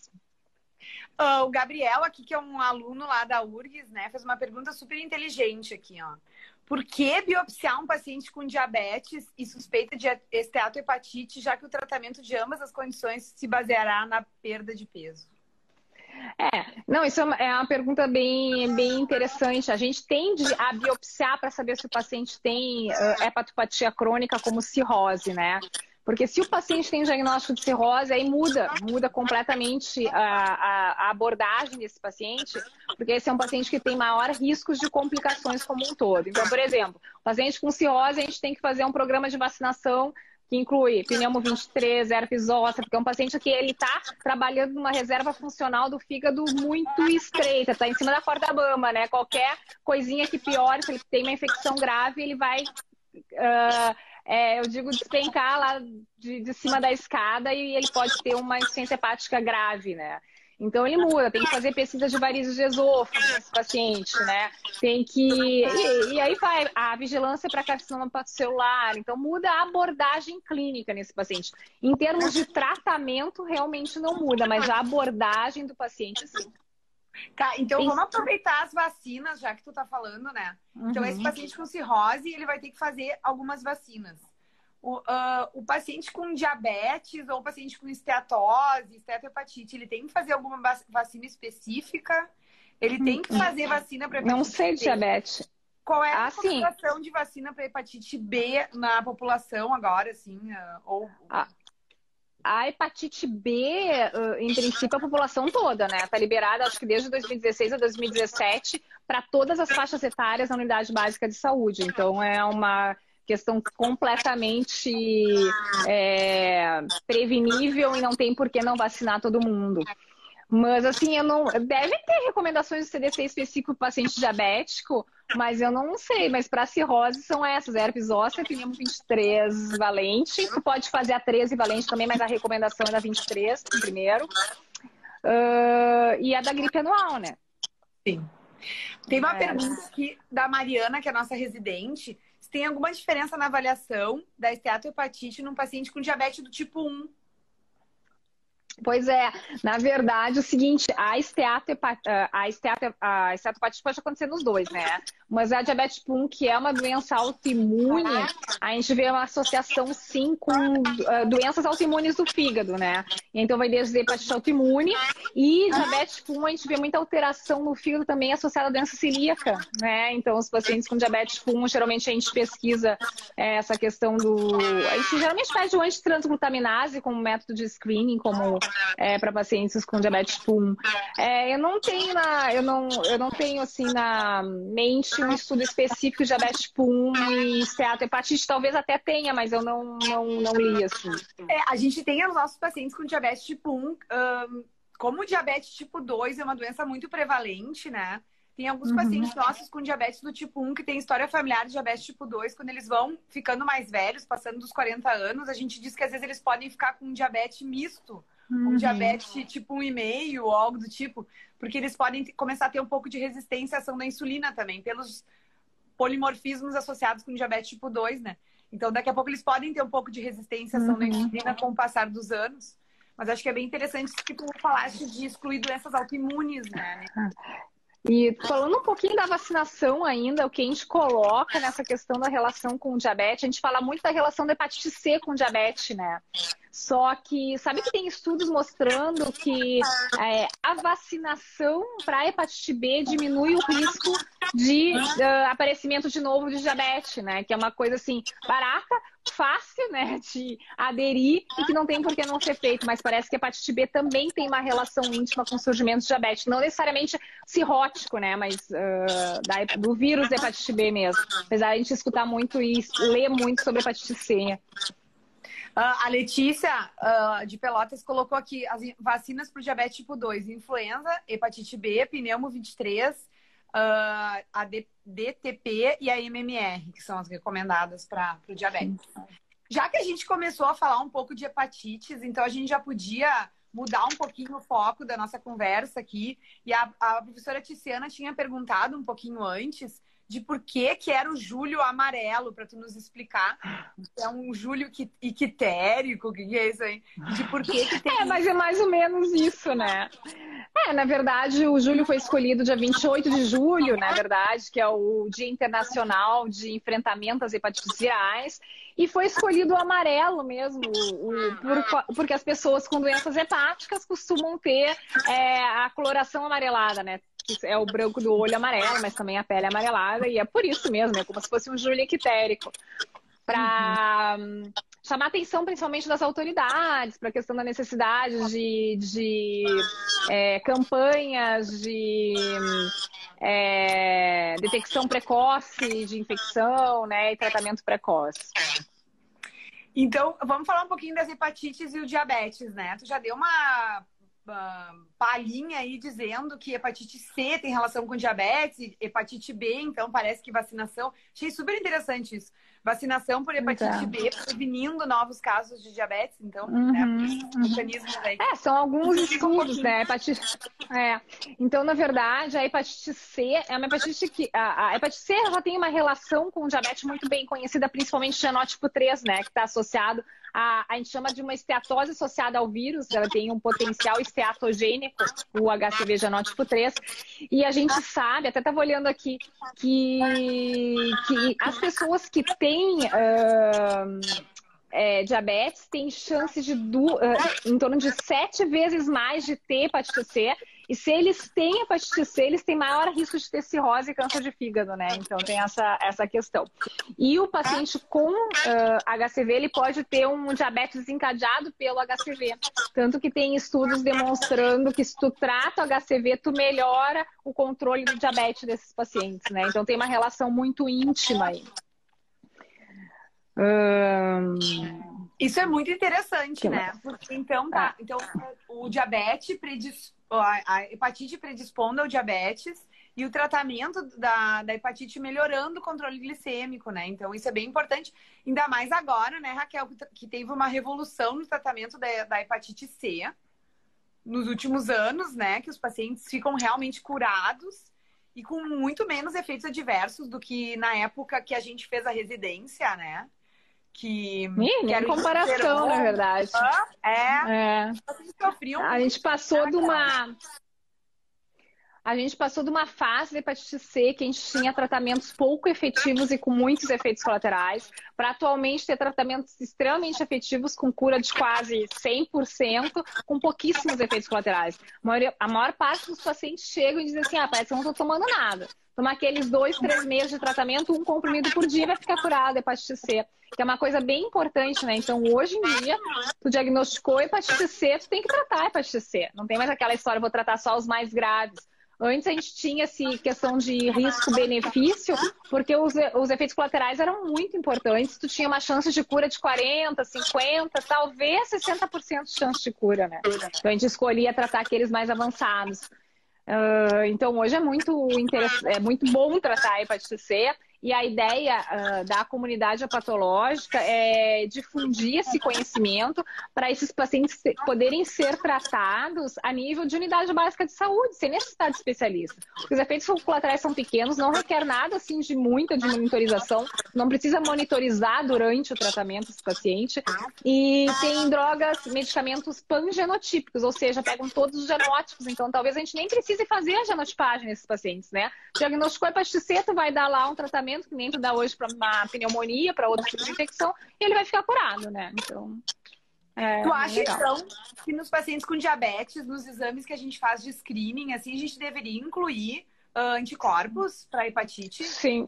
Uh, o Gabriel, aqui, que é um aluno lá da URGS, né, fez uma pergunta super inteligente aqui, ó. Por que biopsiar um paciente com diabetes e suspeita de esteatohepatite, já que o tratamento de ambas as condições se baseará na perda de peso? É, não, isso é uma é pergunta bem, bem interessante. A gente tende a biopsiar para saber se o paciente tem uh, hepatopatia crônica como cirrose, né? Porque se o paciente tem diagnóstico de cirrose, aí muda, muda completamente a, a, a, abordagem desse paciente, porque esse é um paciente que tem maior riscos de complicações como um todo. Então, por exemplo, paciente com cirrose, a gente tem que fazer um programa de vacinação que inclui pneumo 23, herpes zoster, porque é um paciente que ele está trabalhando numa reserva funcional do fígado muito estreita, está em cima da corda bamba, né? Qualquer coisinha que piore, se ele tem uma infecção grave, ele vai uh, é, eu digo despencar lá de, de cima da escada e ele pode ter uma insuficiência hepática grave, né? Então ele muda, tem que fazer pesquisa de varizes de esôfago nesse paciente, né? Tem que. E, e aí vai a vigilância para carcinoma celular. Então muda a abordagem clínica nesse paciente. Em termos de tratamento, realmente não muda, mas a abordagem do paciente sim. Tá, então vamos aproveitar as vacinas, já que tu tá falando, né? Uhum. Então, esse uhum. paciente com cirrose, ele vai ter que fazer algumas vacinas. O, uh, o paciente com diabetes ou o paciente com esteatose, esteatohepatite, ele tem que fazer alguma vacina específica? Ele tem que fazer vacina para hepatite Não sei de diabetes. Qual é a ah, concentração de vacina para hepatite B na população agora, assim? Ou... A, a hepatite B, em princípio, a população toda, né? Está liberada, acho que desde 2016 a 2017, para todas as faixas etárias na unidade básica de saúde. Então, é uma questão completamente é, prevenível e não tem por que não vacinar todo mundo. Mas assim, eu não. Deve ter recomendações do CDC específico para paciente diabético, mas eu não sei. Mas para cirrose são essas: herpes óssea, pneumo 23 valente. Tu pode fazer a 13 valente também, mas a recomendação é da 23 primeiro. Uh, e a da gripe anual, né? Sim. Tem uma é. pergunta aqui da Mariana, que é a nossa residente. Se tem alguma diferença na avaliação da esteatohepatite num paciente com diabetes do tipo 1? Pois é, na verdade, o seguinte, a esteatohepatite, a a pode acontecer nos dois, né? Mas a diabetes tipo 1, que é uma doença autoimune, a gente vê uma associação sim com uh, doenças autoimunes do fígado, né? Então vai desde hepatite autoimune e diabetes tipo 1, a gente vê muita alteração no fígado também associada à doença celíaca, né? Então os pacientes com diabetes tipo 1, geralmente a gente pesquisa é, essa questão do... A gente geralmente pede o antitransglutaminase como método de screening, como é, para pacientes com diabetes tipo 1. É, eu não tenho na... Eu não, eu não tenho, assim, na mente um estudo específico de diabetes tipo 1 e esteatohepatite, talvez até tenha, mas eu não, não, não li assim. É, a gente tem os nossos pacientes com diabetes tipo 1, um, como o diabetes tipo 2 é uma doença muito prevalente, né? Tem alguns uhum. pacientes nossos com diabetes do tipo 1 que tem história familiar de diabetes tipo 2, quando eles vão ficando mais velhos, passando dos 40 anos, a gente diz que às vezes eles podem ficar com um diabetes misto, uhum. um diabetes tipo 1,5 ou algo do tipo, porque eles podem começar a ter um pouco de resistência à ação da insulina também, pelos polimorfismos associados com diabetes tipo 2, né? Então, daqui a pouco eles podem ter um pouco de resistência à ação uhum. da insulina com o passar dos anos. Mas acho que é bem interessante que tu falaste de excluir doenças autoimunes, né? E falando um pouquinho da vacinação ainda, o que a gente coloca nessa questão da relação com o diabetes, a gente fala muito da relação da hepatite C com o diabetes, né? Só que sabe que tem estudos mostrando que é, a vacinação para hepatite B diminui o risco de uh, aparecimento de novo de diabetes, né? Que é uma coisa assim barata, fácil, né, de aderir e que não tem por que não ser feito, mas parece que a hepatite B também tem uma relação íntima com o surgimento de diabetes, não necessariamente cirrótico, né, mas uh, da, do vírus da hepatite B mesmo. Apesar de a gente escutar muito e ler muito sobre hepatite C. Uh, a Letícia uh, de Pelotas colocou aqui as vacinas para o diabetes tipo 2, influenza, hepatite B, pneumo 23, uh, ah, a DTP e a MMR, que são as recomendadas para o diabetes. Já que a gente começou a falar um pouco de hepatites, então a gente já podia mudar um pouquinho o foco da nossa conversa aqui. E a, a professora Tiziana tinha perguntado um pouquinho antes de por que, que era o Júlio amarelo, para tu nos explicar. É um Júlio iquitérico, o que, é isso aí? De por que tem. É, mas é mais ou menos isso, né? É, na verdade, o Júlio foi escolhido dia 28 de julho, na verdade, que é o Dia Internacional de Enfrentamento às Hepatites Virais. E foi escolhido o amarelo mesmo, o, por, porque as pessoas com doenças hepáticas costumam ter é, a coloração amarelada, né? É o branco do olho amarelo, mas também a pele amarelada, e é por isso mesmo, é como se fosse um júlio ictérico. Para uhum. chamar atenção principalmente das autoridades, para a questão da necessidade de, de é, campanhas de é, detecção precoce de infecção né, e tratamento precoce. Então, vamos falar um pouquinho das hepatites e o diabetes, né? Tu já deu uma palhinha aí dizendo que hepatite C tem relação com diabetes, hepatite B, então parece que vacinação. Achei super interessante isso. Vacinação por hepatite então. B, prevenindo novos casos de diabetes, então, uhum, né? Mecanismos aí. É, são alguns estudos, né? Hepatite... É. Então, na verdade, a hepatite C é uma hepatite que. A, a hepatite C já tem uma relação com diabetes muito bem conhecida, principalmente genótipo 3, né? Que está associado a, a gente chama de uma esteatose associada ao vírus, ela tem um potencial esteatogênico, o HCV genótipo 3, e a gente sabe, até estava olhando aqui, que, que as pessoas que têm uh, é, diabetes têm chance de, uh, em torno de sete vezes mais de ter hepatite C E se eles têm hepatite C, eles têm maior risco de ter cirrose e câncer de fígado, né? Então tem essa, essa questão. E o paciente com uh, HCV, ele pode ter um diabetes desencadeado pelo HCV. Tanto que tem estudos demonstrando que se tu trata o HCV, tu melhora o controle do diabetes desses pacientes, né? Então tem uma relação muito íntima aí. Isso é muito interessante, né? Porque então tá, então o diabetes predispõe, a hepatite predispondo ao diabetes e o tratamento da, da hepatite melhorando o controle glicêmico, né? Então isso é bem importante, ainda mais agora, né, Raquel, que teve uma revolução no tratamento da, da hepatite C nos últimos anos, né? Que os pacientes ficam realmente curados e com muito menos efeitos adversos do que na época que a gente fez a residência, né? Que. Ih, nem comparação, na verdade. É. é. A gente passou de uma. A gente passou de uma fase de hepatite C que a gente tinha tratamentos pouco efetivos e com muitos efeitos colaterais, para atualmente ter tratamentos extremamente efetivos com cura de quase 100%, com pouquíssimos efeitos colaterais. A maior, a maior parte dos pacientes chegam e dizem assim: ah, parece que eu não estou tomando nada tomar aqueles dois, três meses de tratamento, um comprimido por dia vai ficar curado a hepatite C, que é uma coisa bem importante, né? Então, hoje em dia, tu diagnosticou hepatite C, tu tem que tratar a hepatite C. Não tem mais aquela história, vou tratar só os mais graves. Antes a gente tinha essa questão de risco-benefício, porque os, os efeitos colaterais eram muito importantes. Tu tinha uma chance de cura de 40, 50, talvez 60% de chance de cura, né? Então a gente escolhia tratar aqueles mais avançados. Uh, então, hoje é muito, é muito bom tratar a hepatite C. E a ideia uh, da comunidade patológica é difundir esse conhecimento para esses pacientes poderem ser tratados a nível de unidade básica de saúde, sem necessidade de especialista. Os efeitos colaterais são pequenos, não requer nada assim de muita de monitorização, não precisa monitorizar durante o tratamento esse paciente. E tem drogas, medicamentos pangenotípicos, ou seja, pegam todos os genótipos, então talvez a gente nem precise fazer a genotipagem nesses pacientes, né? Diagnosticou hepatite C, tu vai dar lá um tratamento tratamento que nem tu dá hoje para uma pneumonia, para outro tipo de infecção, e ele vai ficar curado, né? Então. É, tu acha, então, que nos pacientes com diabetes, nos exames que a gente faz de screening, assim, a gente deveria incluir uh, anticorpos para hepatite? Sim,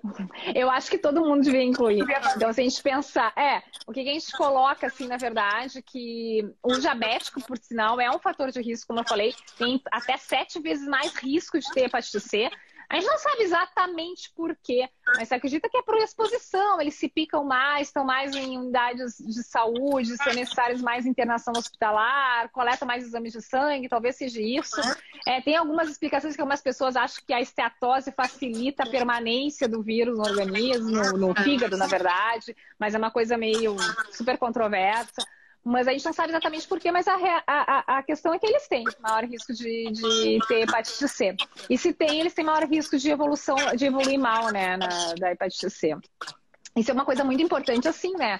eu acho que todo mundo devia incluir. Então, se a gente pensar, é, o que a gente coloca, assim, na verdade, que o diabético, por sinal, é um fator de risco, como eu falei, tem até sete vezes mais risco de ter hepatite C. A gente não sabe exatamente por quê, mas você acredita que é por exposição, eles se picam mais, estão mais em unidades de saúde, são necessários mais internação hospitalar, coletam mais exames de sangue, talvez seja isso. É, tem algumas explicações que algumas pessoas acham que a esteatose facilita a permanência do vírus no organismo, no, no fígado, na verdade, mas é uma coisa meio super controversa. Mas a gente não sabe exatamente por quê, mas a, a, a questão é que eles têm maior risco de, de ter hepatite C. E se tem, eles têm maior risco de evolução, de evoluir mal, né, na, da hepatite C. Isso é uma coisa muito importante, assim, né?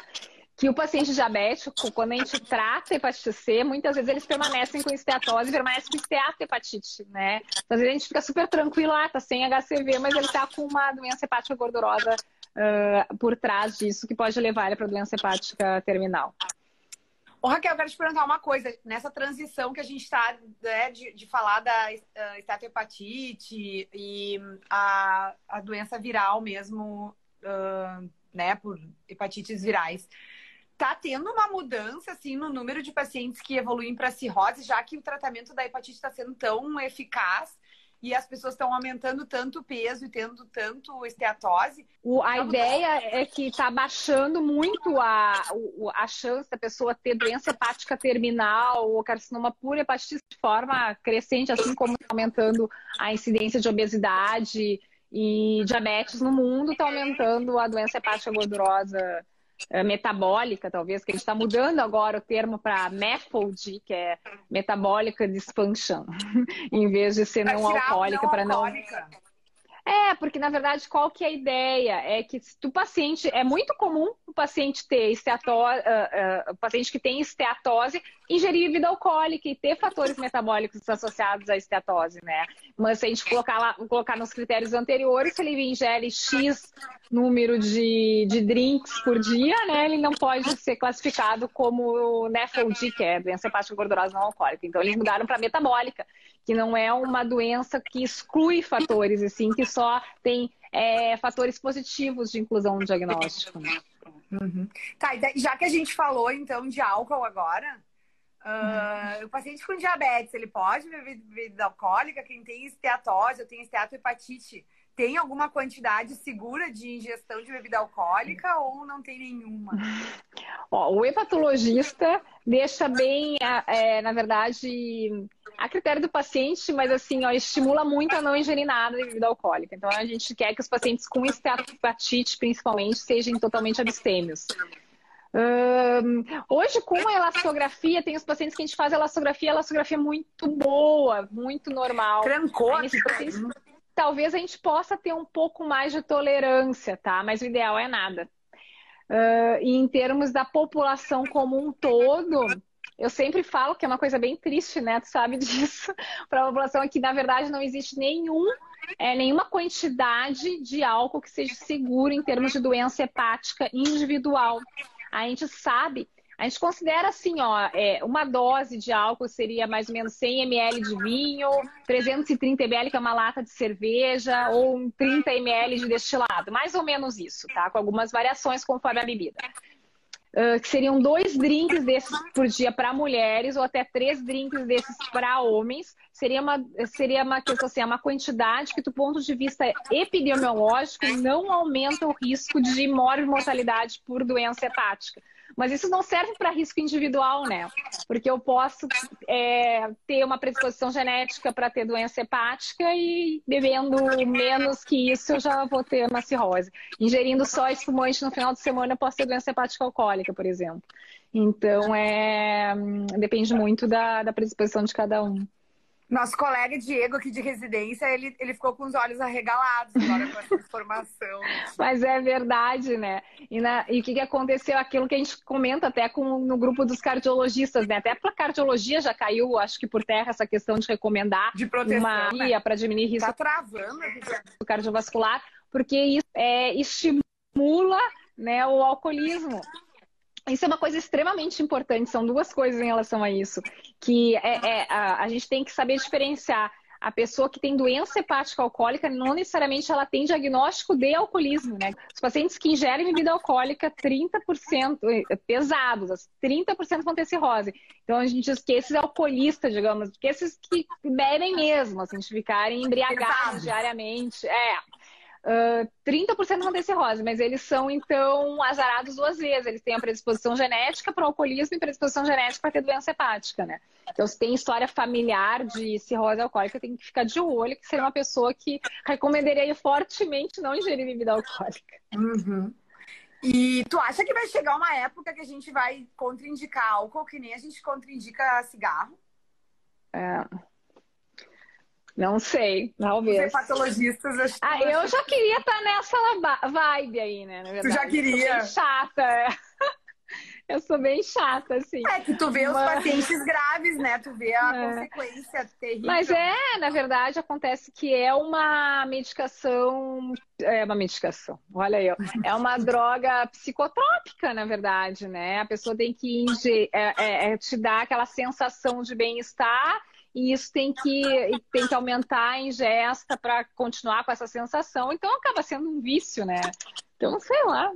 Que o paciente diabético, quando a gente trata hepatite C, muitas vezes eles permanecem com esteatose, permanecem com esteatohepatite, né? Então, às vezes a gente fica super tranquilo, ah, tá sem HCV, mas ele tá com uma doença hepática gordurosa uh, por trás disso, que pode levar ele para doença hepática terminal. Ô, Raquel, eu quero te perguntar uma coisa. Nessa transição que a gente está né, de, de, falar da uh, estatohepatite e a, a doença viral mesmo, uh, né, por hepatites virais, tá tendo uma mudança, assim, no número de pacientes que evoluem para cirrose, já que o tratamento da hepatite está sendo tão eficaz e as pessoas estão aumentando tanto o peso e tendo tanto esteatose. O, a ideia é que está baixando muito a, a chance da pessoa ter doença hepática terminal ou carcinoma por hepatite de forma crescente, assim como tá aumentando a incidência de obesidade e diabetes no mundo, está aumentando a doença hepática gordurosa metabólica, talvez, que a gente está mudando agora o termo para MEFOD, que é metabólica dysfunction, em vez de ser não alcoólica, para não. É, porque na verdade qual que é a ideia? É que o paciente, é muito comum o paciente ter esteatose, uh, uh, o paciente que tem esteatose ingerir bebida alcoólica e ter fatores metabólicos associados à esteatose, né? Mas se a gente colocar, lá, colocar nos critérios anteriores, se ele ingere X número de, de drinks por dia, né? Ele não pode ser classificado como NEFLD, que é doença hepática gordurosa não alcoólica. Então eles mudaram para metabólica, que não é uma doença que exclui fatores, assim, que só tem é, fatores positivos de inclusão no diagnóstico. Né? Uhum. Tá, já que a gente falou então de álcool agora, uh, o paciente com diabetes, ele pode beber bebida alcoólica? Quem tem esteatose ou tem esteatohepatite, tem alguma quantidade segura de ingestão de bebida alcoólica ou não tem nenhuma? Ó, o hepatologista deixa bem, é, na verdade, a critério do paciente, mas assim, ó, estimula muito a não ingerir nada de bebida alcoólica. Então a gente quer que os pacientes com esteatopatite, principalmente, sejam totalmente abstêmios. Hoje, com a elastografia, tem os pacientes que a gente faz elastografia, elastografia é muito boa, muito normal. Trancou. Pacientes, talvez a gente possa ter um pouco mais de tolerância, tá? Mas o ideal é nada. Uh, e em termos da população como um todo, eu sempre falo que é uma coisa bem triste, né? Tu sabe disso, para a população que na verdade não existe nenhum, é, nenhuma quantidade de álcool que seja seguro em termos de doença hepática individual. A gente sabe a gente considera assim, ó, é, uma dose de álcool seria mais ou menos 100 ml de vinho, 330 ml que é uma lata de cerveja, ou 30 ml de destilado, mais ou menos isso, tá? Com algumas variações conforme a bebida. Uh, que seriam dois drinks desses por dia para mulheres ou até três drinks desses para homens. Seria uma, seria uma questão assim, é uma quantidade que, do ponto de vista epidemiológico, não aumenta o risco de mortalidade por doença hepática. Mas isso não serve para risco individual, né? Porque eu posso é, ter uma predisposição genética para ter doença hepática e bebendo menos que isso eu já vou ter uma cirrose. Ingerindo só espumante no final de semana eu posso ter doença hepática alcoólica, por exemplo. Então, é, depende muito da, da predisposição de cada um. Nosso colega Diego aqui de residência, ele, ele ficou com os olhos arregalados agora com essa informação. Mas é verdade, né? E, na, e o que, que aconteceu? Aquilo que a gente comenta até com, no grupo dos cardiologistas, né? Até para cardiologia já caiu, acho que por terra, essa questão de recomendar de proteção, uma né? para diminuir risco tá travando do cardiovascular, porque isso é, estimula né, o alcoolismo. Isso é uma coisa extremamente importante, são duas coisas em relação a isso, que é, é a, a, gente tem que saber diferenciar. A pessoa que tem doença hepática alcoólica, não necessariamente ela tem diagnóstico de alcoolismo, né? Os pacientes que ingerem bebida alcoólica, 30% eh, pesados, 30% vão ter cirrose. Então a gente diz que esses alcoolistas, digamos, que esses que bebem mesmo, assim, de ficarem embriagados diariamente. É, Uh, 30% vão ter cirrose, mas eles são, então, azarados duas vezes. Eles têm a predisposição genética para o alcoolismo e predisposição genética para ter doença hepática, né? Então, se tem história familiar de cirrose alcoólica, tem que ficar de olho, que seria uma pessoa que recomendaria fortemente não ingerir bebida alcoólica. Uhum. E tu acha que vai chegar uma época que a gente vai contraindicar álcool, que nem a gente contraindica cigarro? É. Não sei, talvez. Patologistas acho Ah, eu já queria estar tá nessa vibe aí, né? Tu já queria? Eu sou bem chata. Eu sou bem chata, assim. É que tu vê Mas... os pacientes graves, né? Tu vê a é. consequência terrível. Mas é, na verdade, acontece que é uma medicação. É uma medicação, olha aí, é uma droga psicotrópica, na verdade, né? A pessoa tem que é, é, é, te dar aquela sensação de bem-estar e isso tem que, tem que aumentar a ingesta para continuar com essa sensação. Então acaba sendo um vício, né? Então, sei lá.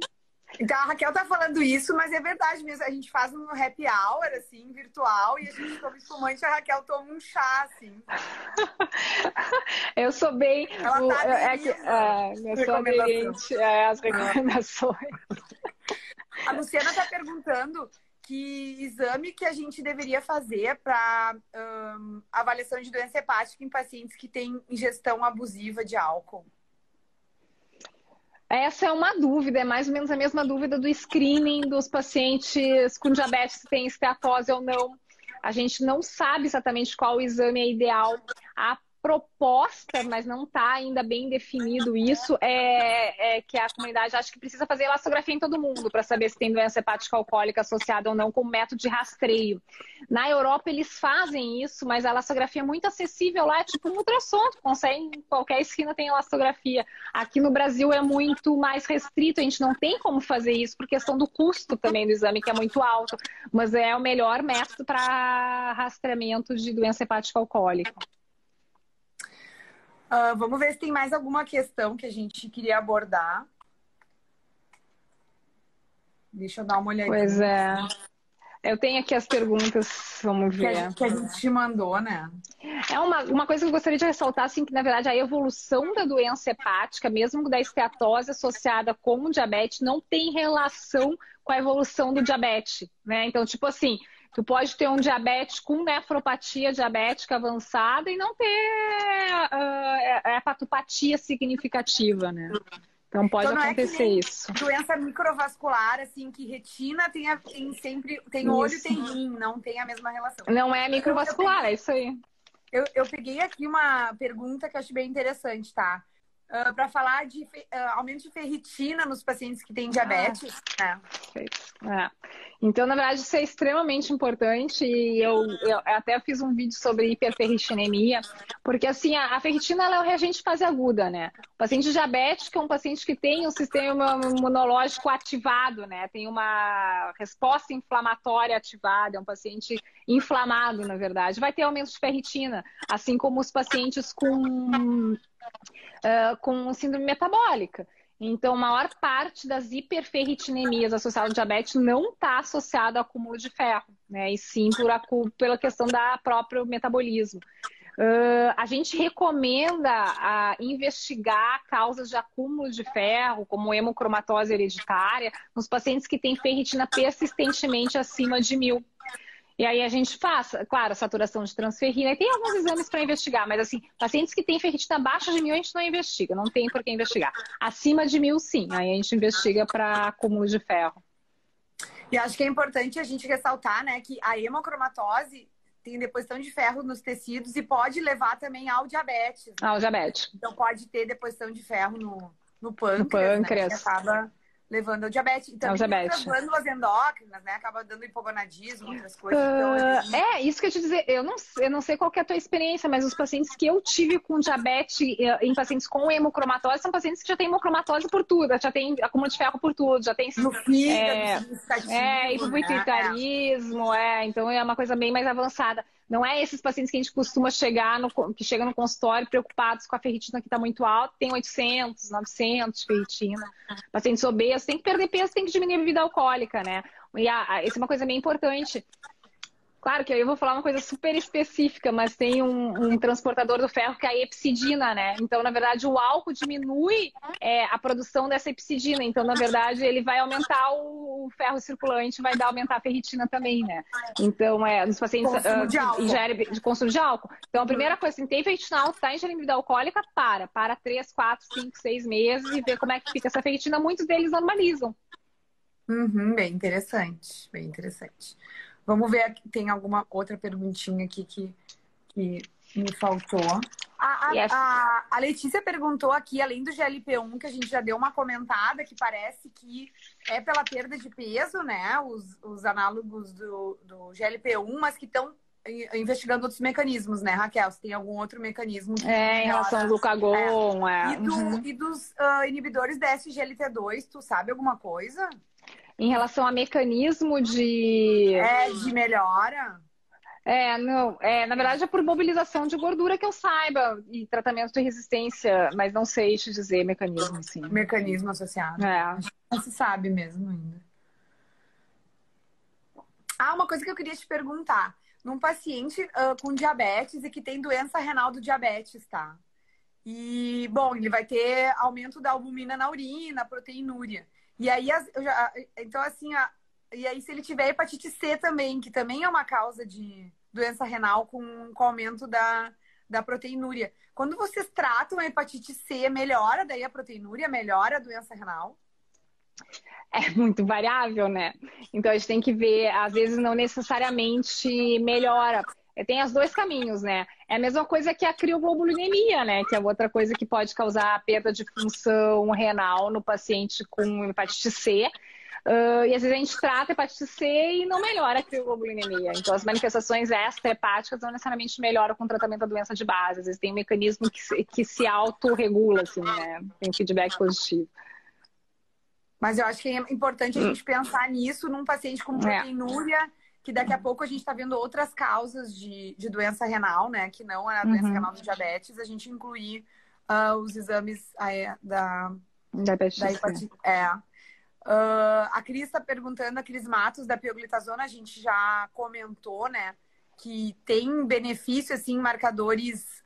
Então a Raquel tá falando isso, mas é verdade mesmo. A gente faz um happy hour, assim, virtual, e a gente toma espumante, a Raquel toma um chá, assim. eu sou bem. Ela tá é, que, é, eu sou aderente é, às recomendações. A Luciana tá perguntando que exame que a gente deveria fazer para um, avaliação de doença hepática em pacientes que têm ingestão abusiva de álcool? Essa é uma dúvida, é mais ou menos a mesma dúvida do screening dos pacientes com diabetes se tem esteatose ou não. A gente não sabe exatamente qual exame é ideal. A proposta, mas não está ainda bem definido isso, é, é, que a comunidade acha que precisa fazer elastografia em todo mundo para saber se tem doença hepática alcoólica associada ou não como método de rastreio. Na Europa eles fazem isso, mas a elastografia é muito acessível lá, é tipo um ultrassom, consegue em qualquer esquina tem elastografia. Aqui no Brasil é muito mais restrito, a gente não tem como fazer isso por questão do custo também do exame, que é muito alto, mas é o melhor método para rastreamento de doença hepática alcoólica. Uh, vamos ver se tem mais alguma questão que a gente queria abordar. Deixa eu dar uma olhadinha. Pois é. Eu tenho aqui as perguntas, vamos ver. Que a, gente, que a gente te mandou, né? É uma, uma coisa que eu gostaria de ressaltar, assim, que na verdade a evolução da doença hepática, mesmo da esteatose associada com o diabetes, não tem relação com a evolução do diabetes, né? Então, tipo assim, Tu pode ter um diabetes com nefropatia diabética avançada e não ter uh, hepatopatia significativa, né? Então pode então, acontecer é isso. Doença microvascular, assim, que retina tem, a, tem sempre. Tem isso. olho tem rim, não tem a mesma relação. Não é microvascular, peguei, é isso aí. Eu, eu peguei aqui uma pergunta que eu acho bem interessante, tá? Uh, ah, para falar de uh, aumento de ferritina nos pacientes que têm diabetes. Ah, é. É. Então, na verdade, isso é extremamente importante e eu, eu até fiz um vídeo sobre hiperferritinemia, porque assim, a, a ferritina é o reagente fase aguda, né? O paciente diabético é um paciente que tem o sistema imunológico ativado, né? Tem uma resposta inflamatória ativada, é um paciente inflamado, na verdade. Vai ter aumento de ferritina, assim como os pacientes com, uh, com síndrome metabólica. Então, a maior parte das hiperferritinemias associadas ao diabetes não está associada ao acúmulo de ferro, né? E sim por, pela questão da próprio metabolismo. Uh, a gente recomenda a investigar causas de acúmulo de ferro, como hemocromatose hereditária, nos pacientes que têm ferritina persistentemente acima de mil. E aí a gente faz, claro, saturação de transferrina. E tem alguns exames para investigar, mas assim, pacientes que têm ferritina abaixo de mil, a gente não investiga, não tem por que investigar. Acima de mil, sim, aí a gente investiga para acúmulo de ferro. E acho que é importante a gente ressaltar, né, que a hemocromatose tem deposição de ferro nos tecidos e pode levar também ao diabetes. Né? Ao diabetes. Então pode ter deposição de ferro no, no pâncreas, no pâncreas. Né, que acaba levando ao diabetes. E também diabetes. glândulas endócrinas, né? Acaba dando hipogonadismo, outras coisas. Uh, então. É, isso que eu te dizer. Eu não, eu não sei qual é a tua experiência, mas os pacientes que eu tive com diabetes eh, em pacientes com hemocromatose são pacientes que já têm hemocromatose por tudo, já tem acúmulo de ferro por tudo, já tem... No fígado, é, é hipopituitarismo, né? é. Então é uma coisa bem mais avançada. Não é esses pacientes que a gente costuma chegar, no, que chegam no consultório preocupados com a ferritina que está muito alta, tem 800, 900 de ferritina. Pacientes obesos, tem que perder peso, tem que diminuir a bebida alcoólica, né? E a, a, isso é uma coisa bem importante. Claro que eu vou falar uma coisa super específica, mas tem um, um, transportador do ferro que é a epsidina, né? Então, na verdade, o álcool diminui é, a produção dessa epsidina. Então, na verdade, ele vai aumentar o ferro circulante, vai dar aumentar a ferritina também, né? Então, é, nos pacientes consumo uh, de, álcool. Ingere, de consumo de álcool. Então, a primeira coisa, se tem ferritina alta, está ingerindo bebida alcoólica, para. Para 3, 4, 5, 6 meses e ver como é que fica essa ferritina. Muitos deles normalizam. Uhum, bem interessante, bem interessante. Vamos ver, tem alguma outra perguntinha aqui que, que me faltou. A, a, a, a, Letícia perguntou aqui, além do GLP-1, que a gente já deu uma comentada, que parece que é pela perda de peso, né? Os, os análogos do, do GLP-1, mas que estão investigando outros mecanismos, né, Raquel? Se tem algum outro mecanismo. é, em relação ao glucagon, é. é. E, do, uhum. e, dos uh, inibidores da SGLT2, tu sabe alguma coisa? Em relação a mecanismo de. É, de melhora? É, não, é, na verdade é por mobilização de gordura que eu saiba e tratamento de resistência, mas não sei te dizer mecanismo, sim. Mecanismo associado. É. Não se sabe mesmo ainda. Ah, uma coisa que eu queria te perguntar. Num paciente uh, com diabetes e que tem doença renal do diabetes, tá? E, bom, ele vai ter aumento da albumina na urina, proteinúria. E aí, já, então assim, a, e aí se ele tiver hepatite C também, que também é uma causa de doença renal com, com aumento da, da proteinúria. Quando vocês tratam a hepatite C, melhora daí a proteinúria, melhora a doença renal? É muito variável, né? Então a gente tem que ver, às vezes não necessariamente melhora. Tem os dois caminhos, né? É a mesma coisa que a crioglobulinemia, né? Que é outra coisa que pode causar perda de função renal no paciente com hepatite C. Uh, e às vezes a gente trata a hepatite C e não melhora a crioglobulinemia. Então as manifestações extra-hepáticas não necessariamente melhoram com o tratamento da doença de base. Às vezes tem um mecanismo que se, que se autorregula, assim, né? Tem feedback positivo. Mas eu acho que é importante a gente pensar nisso num paciente com é. proteinúria, é. Que daqui a pouco a gente está vendo outras causas de, de doença renal, né? Que não é a doença uhum. renal do diabetes, a gente incluir uh, os exames uh, da, diabetes. da hepatite. É. Uh, a Cris está perguntando, a Cris Matos, da pioglitazona, a gente já comentou, né? Que tem benefício, assim, marcadores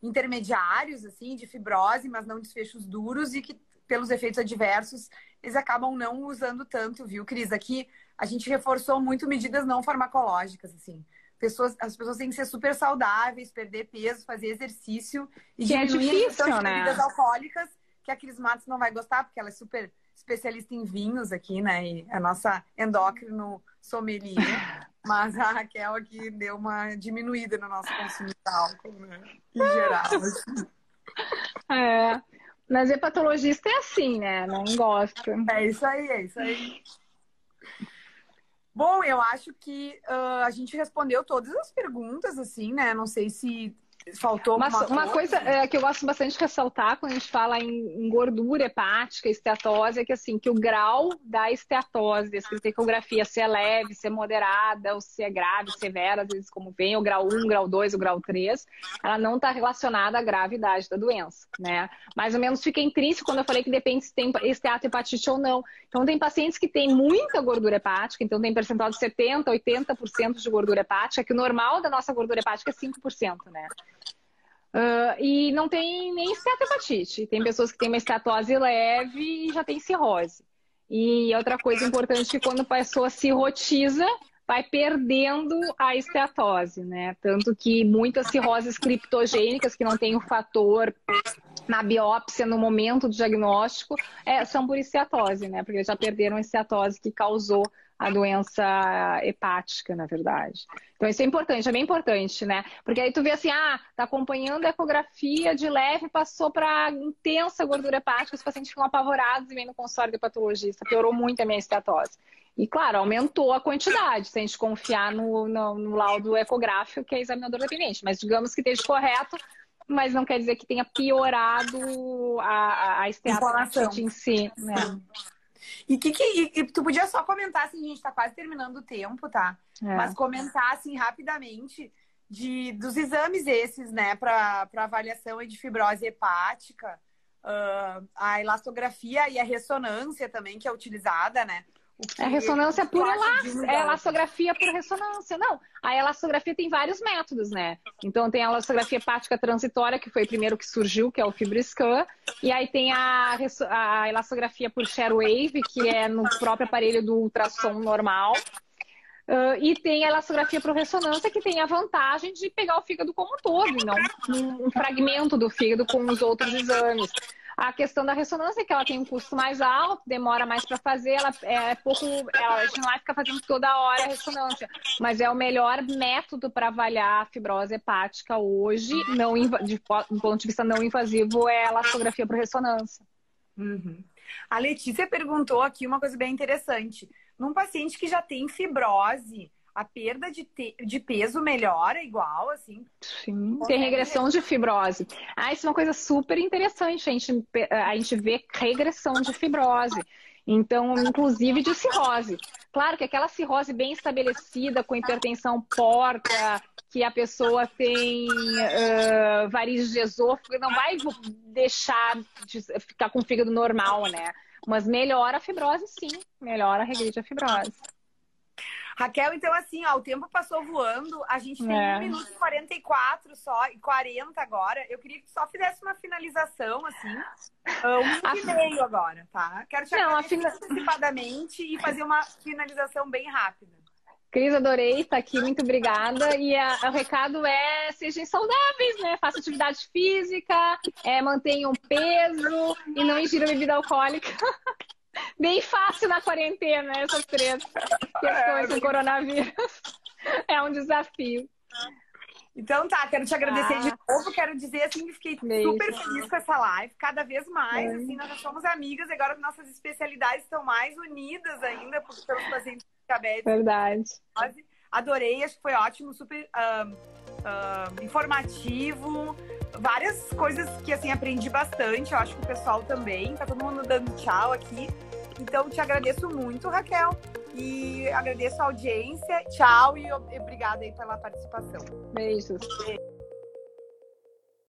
intermediários, assim, de fibrose, mas não desfechos duros e que pelos efeitos adversos, eles acabam não usando tanto, viu, Cris? Aqui a gente reforçou muito medidas não farmacológicas, assim. Pessoas, as pessoas têm que ser super saudáveis, perder peso, fazer exercício e que é difícil, a né? bebidas alcoólicas, que a Cris Matos não vai gostar, porque ela é super especialista em vinhos aqui, né? E a nossa endócrino sommelier. Mas a Raquel aqui deu uma diminuída no nosso consumo de álcool, né? Em geral. Assim. É. Mas hepatologista é assim, né? Não gosta. É isso aí, é isso aí. Bom, eu acho que uh, a gente respondeu todas as perguntas, assim, né? Não sei se Faltou Mas, uma coisa é, que eu gosto bastante de ressaltar quando a gente fala em, em, gordura hepática, esteatose, é que assim, que o grau da esteatose, dessa ecografia, se é leve, se é moderada, ou se é grave, severa, às vezes como vem, o grau 1, o grau 2, o grau 3, ela não está relacionada à gravidade da doença, né? Mais ou menos fica intrínseco quando eu falei que depende se tem esteatohepatite ou não. Então tem pacientes que têm muita gordura hepática, então tem percentual de 70%, 80% de gordura hepática, que o normal da nossa gordura hepática é 5%, né? Uh, e não tem nem esteatohepatite. Tem pessoas que têm uma estetose leve e já tem cirrose. E outra coisa importante é que quando a pessoa cirrotiza, vai perdendo a esteatose, né? Tanto que muitas cirroses criptogênicas que não tem o fator na biópsia no momento do diagnóstico é, são por esteatose, né? Porque já perderam a esteatose que causou a doença hepática, na verdade. Então isso é importante, é bem importante, né? Porque aí tu vê assim, ah, tá acompanhando a ecografia de leve, passou para intensa gordura hepática, os pacientes ficam apavorados e vêm no consultório de patologista, piorou muito a minha estetose. E claro, aumentou a quantidade, se a gente confiar no, no, no laudo ecográfico, que é examinador dependente. Mas digamos que esteja correto, mas não quer dizer que tenha piorado a, a estetose em si. Né? E que, que e, tu podia só comentar, assim, a gente tá quase terminando o tempo, tá? É. Mas comentar, assim, rapidamente de, dos exames esses, né, para avaliação de fibrose hepática, uh, a elastografia e a ressonância também, que é utilizada, né? É ressonância por elastografia, é elastografia por ressonância. Não, a elastografia tem vários métodos, né? Então tem a elastografia hepática transitória, que foi o primeiro que surgiu, que é o FibroScan. E aí tem a, a elastografia por Sharewave, que é no próprio aparelho do ultrassom normal. Uh, e tem a elastografia por ressonância, que tem a vantagem de pegar o fígado como um todo, não um fragmento do fígado com os outros exames. A questão da ressonância é que ela tem um custo mais alto, demora mais para fazer, ela é pouco. Ela, a gente não vai ficar fazendo toda hora a ressonância, mas é o melhor método para avaliar a fibrose hepática hoje, não, de, do ponto de vista não invasivo, é a elastografia por ressonância. Uhum. A Letícia perguntou aqui uma coisa bem interessante. Num paciente que já tem fibrose, a perda de, te... de peso melhora igual, assim? Sim, tem regressão de fibrose. Ah, isso é uma coisa super interessante. A gente, a gente vê regressão de fibrose. Então, inclusive de cirrose. Claro que aquela cirrose bem estabelecida, com hipertensão porta, que a pessoa tem uh, varizes de esôfago, não vai deixar de ficar com o fígado normal, né? Mas melhora a fibrose, sim. Melhora, regride a fibrose. Raquel, então assim, ó, o tempo passou voando. A gente tem é. 1 minuto e 44 só, e 40 agora. Eu queria que tu só fizesse uma finalização, assim. Um minuto a... e meio agora, tá? Quero te Não, agradecer fina... antecipadamente e fazer uma finalização bem rápida. Cris, adorei estar aqui, muito obrigada. E a, o recado é sejam saudáveis, né? Façam atividade física, é, mantenham peso e não ingiram bebida alcoólica. Bem fácil na quarentena, essas três questões é, com coronavírus. É um desafio. Então tá, quero te agradecer ah. de novo, quero dizer assim que fiquei Beijo. super feliz com essa live, cada vez mais, é. assim, nós já somos amigas, agora nossas especialidades estão mais unidas ainda pelos pacientes diabéticos. Verdade. Adorei, acho que foi ótimo, super uh, uh, informativo, várias coisas que assim aprendi bastante, eu acho que o pessoal também, tá todo mundo dando tchau aqui. Então te agradeço muito, Raquel. E agradeço a audiência. Tchau e obrigada aí pela participação. Beijos.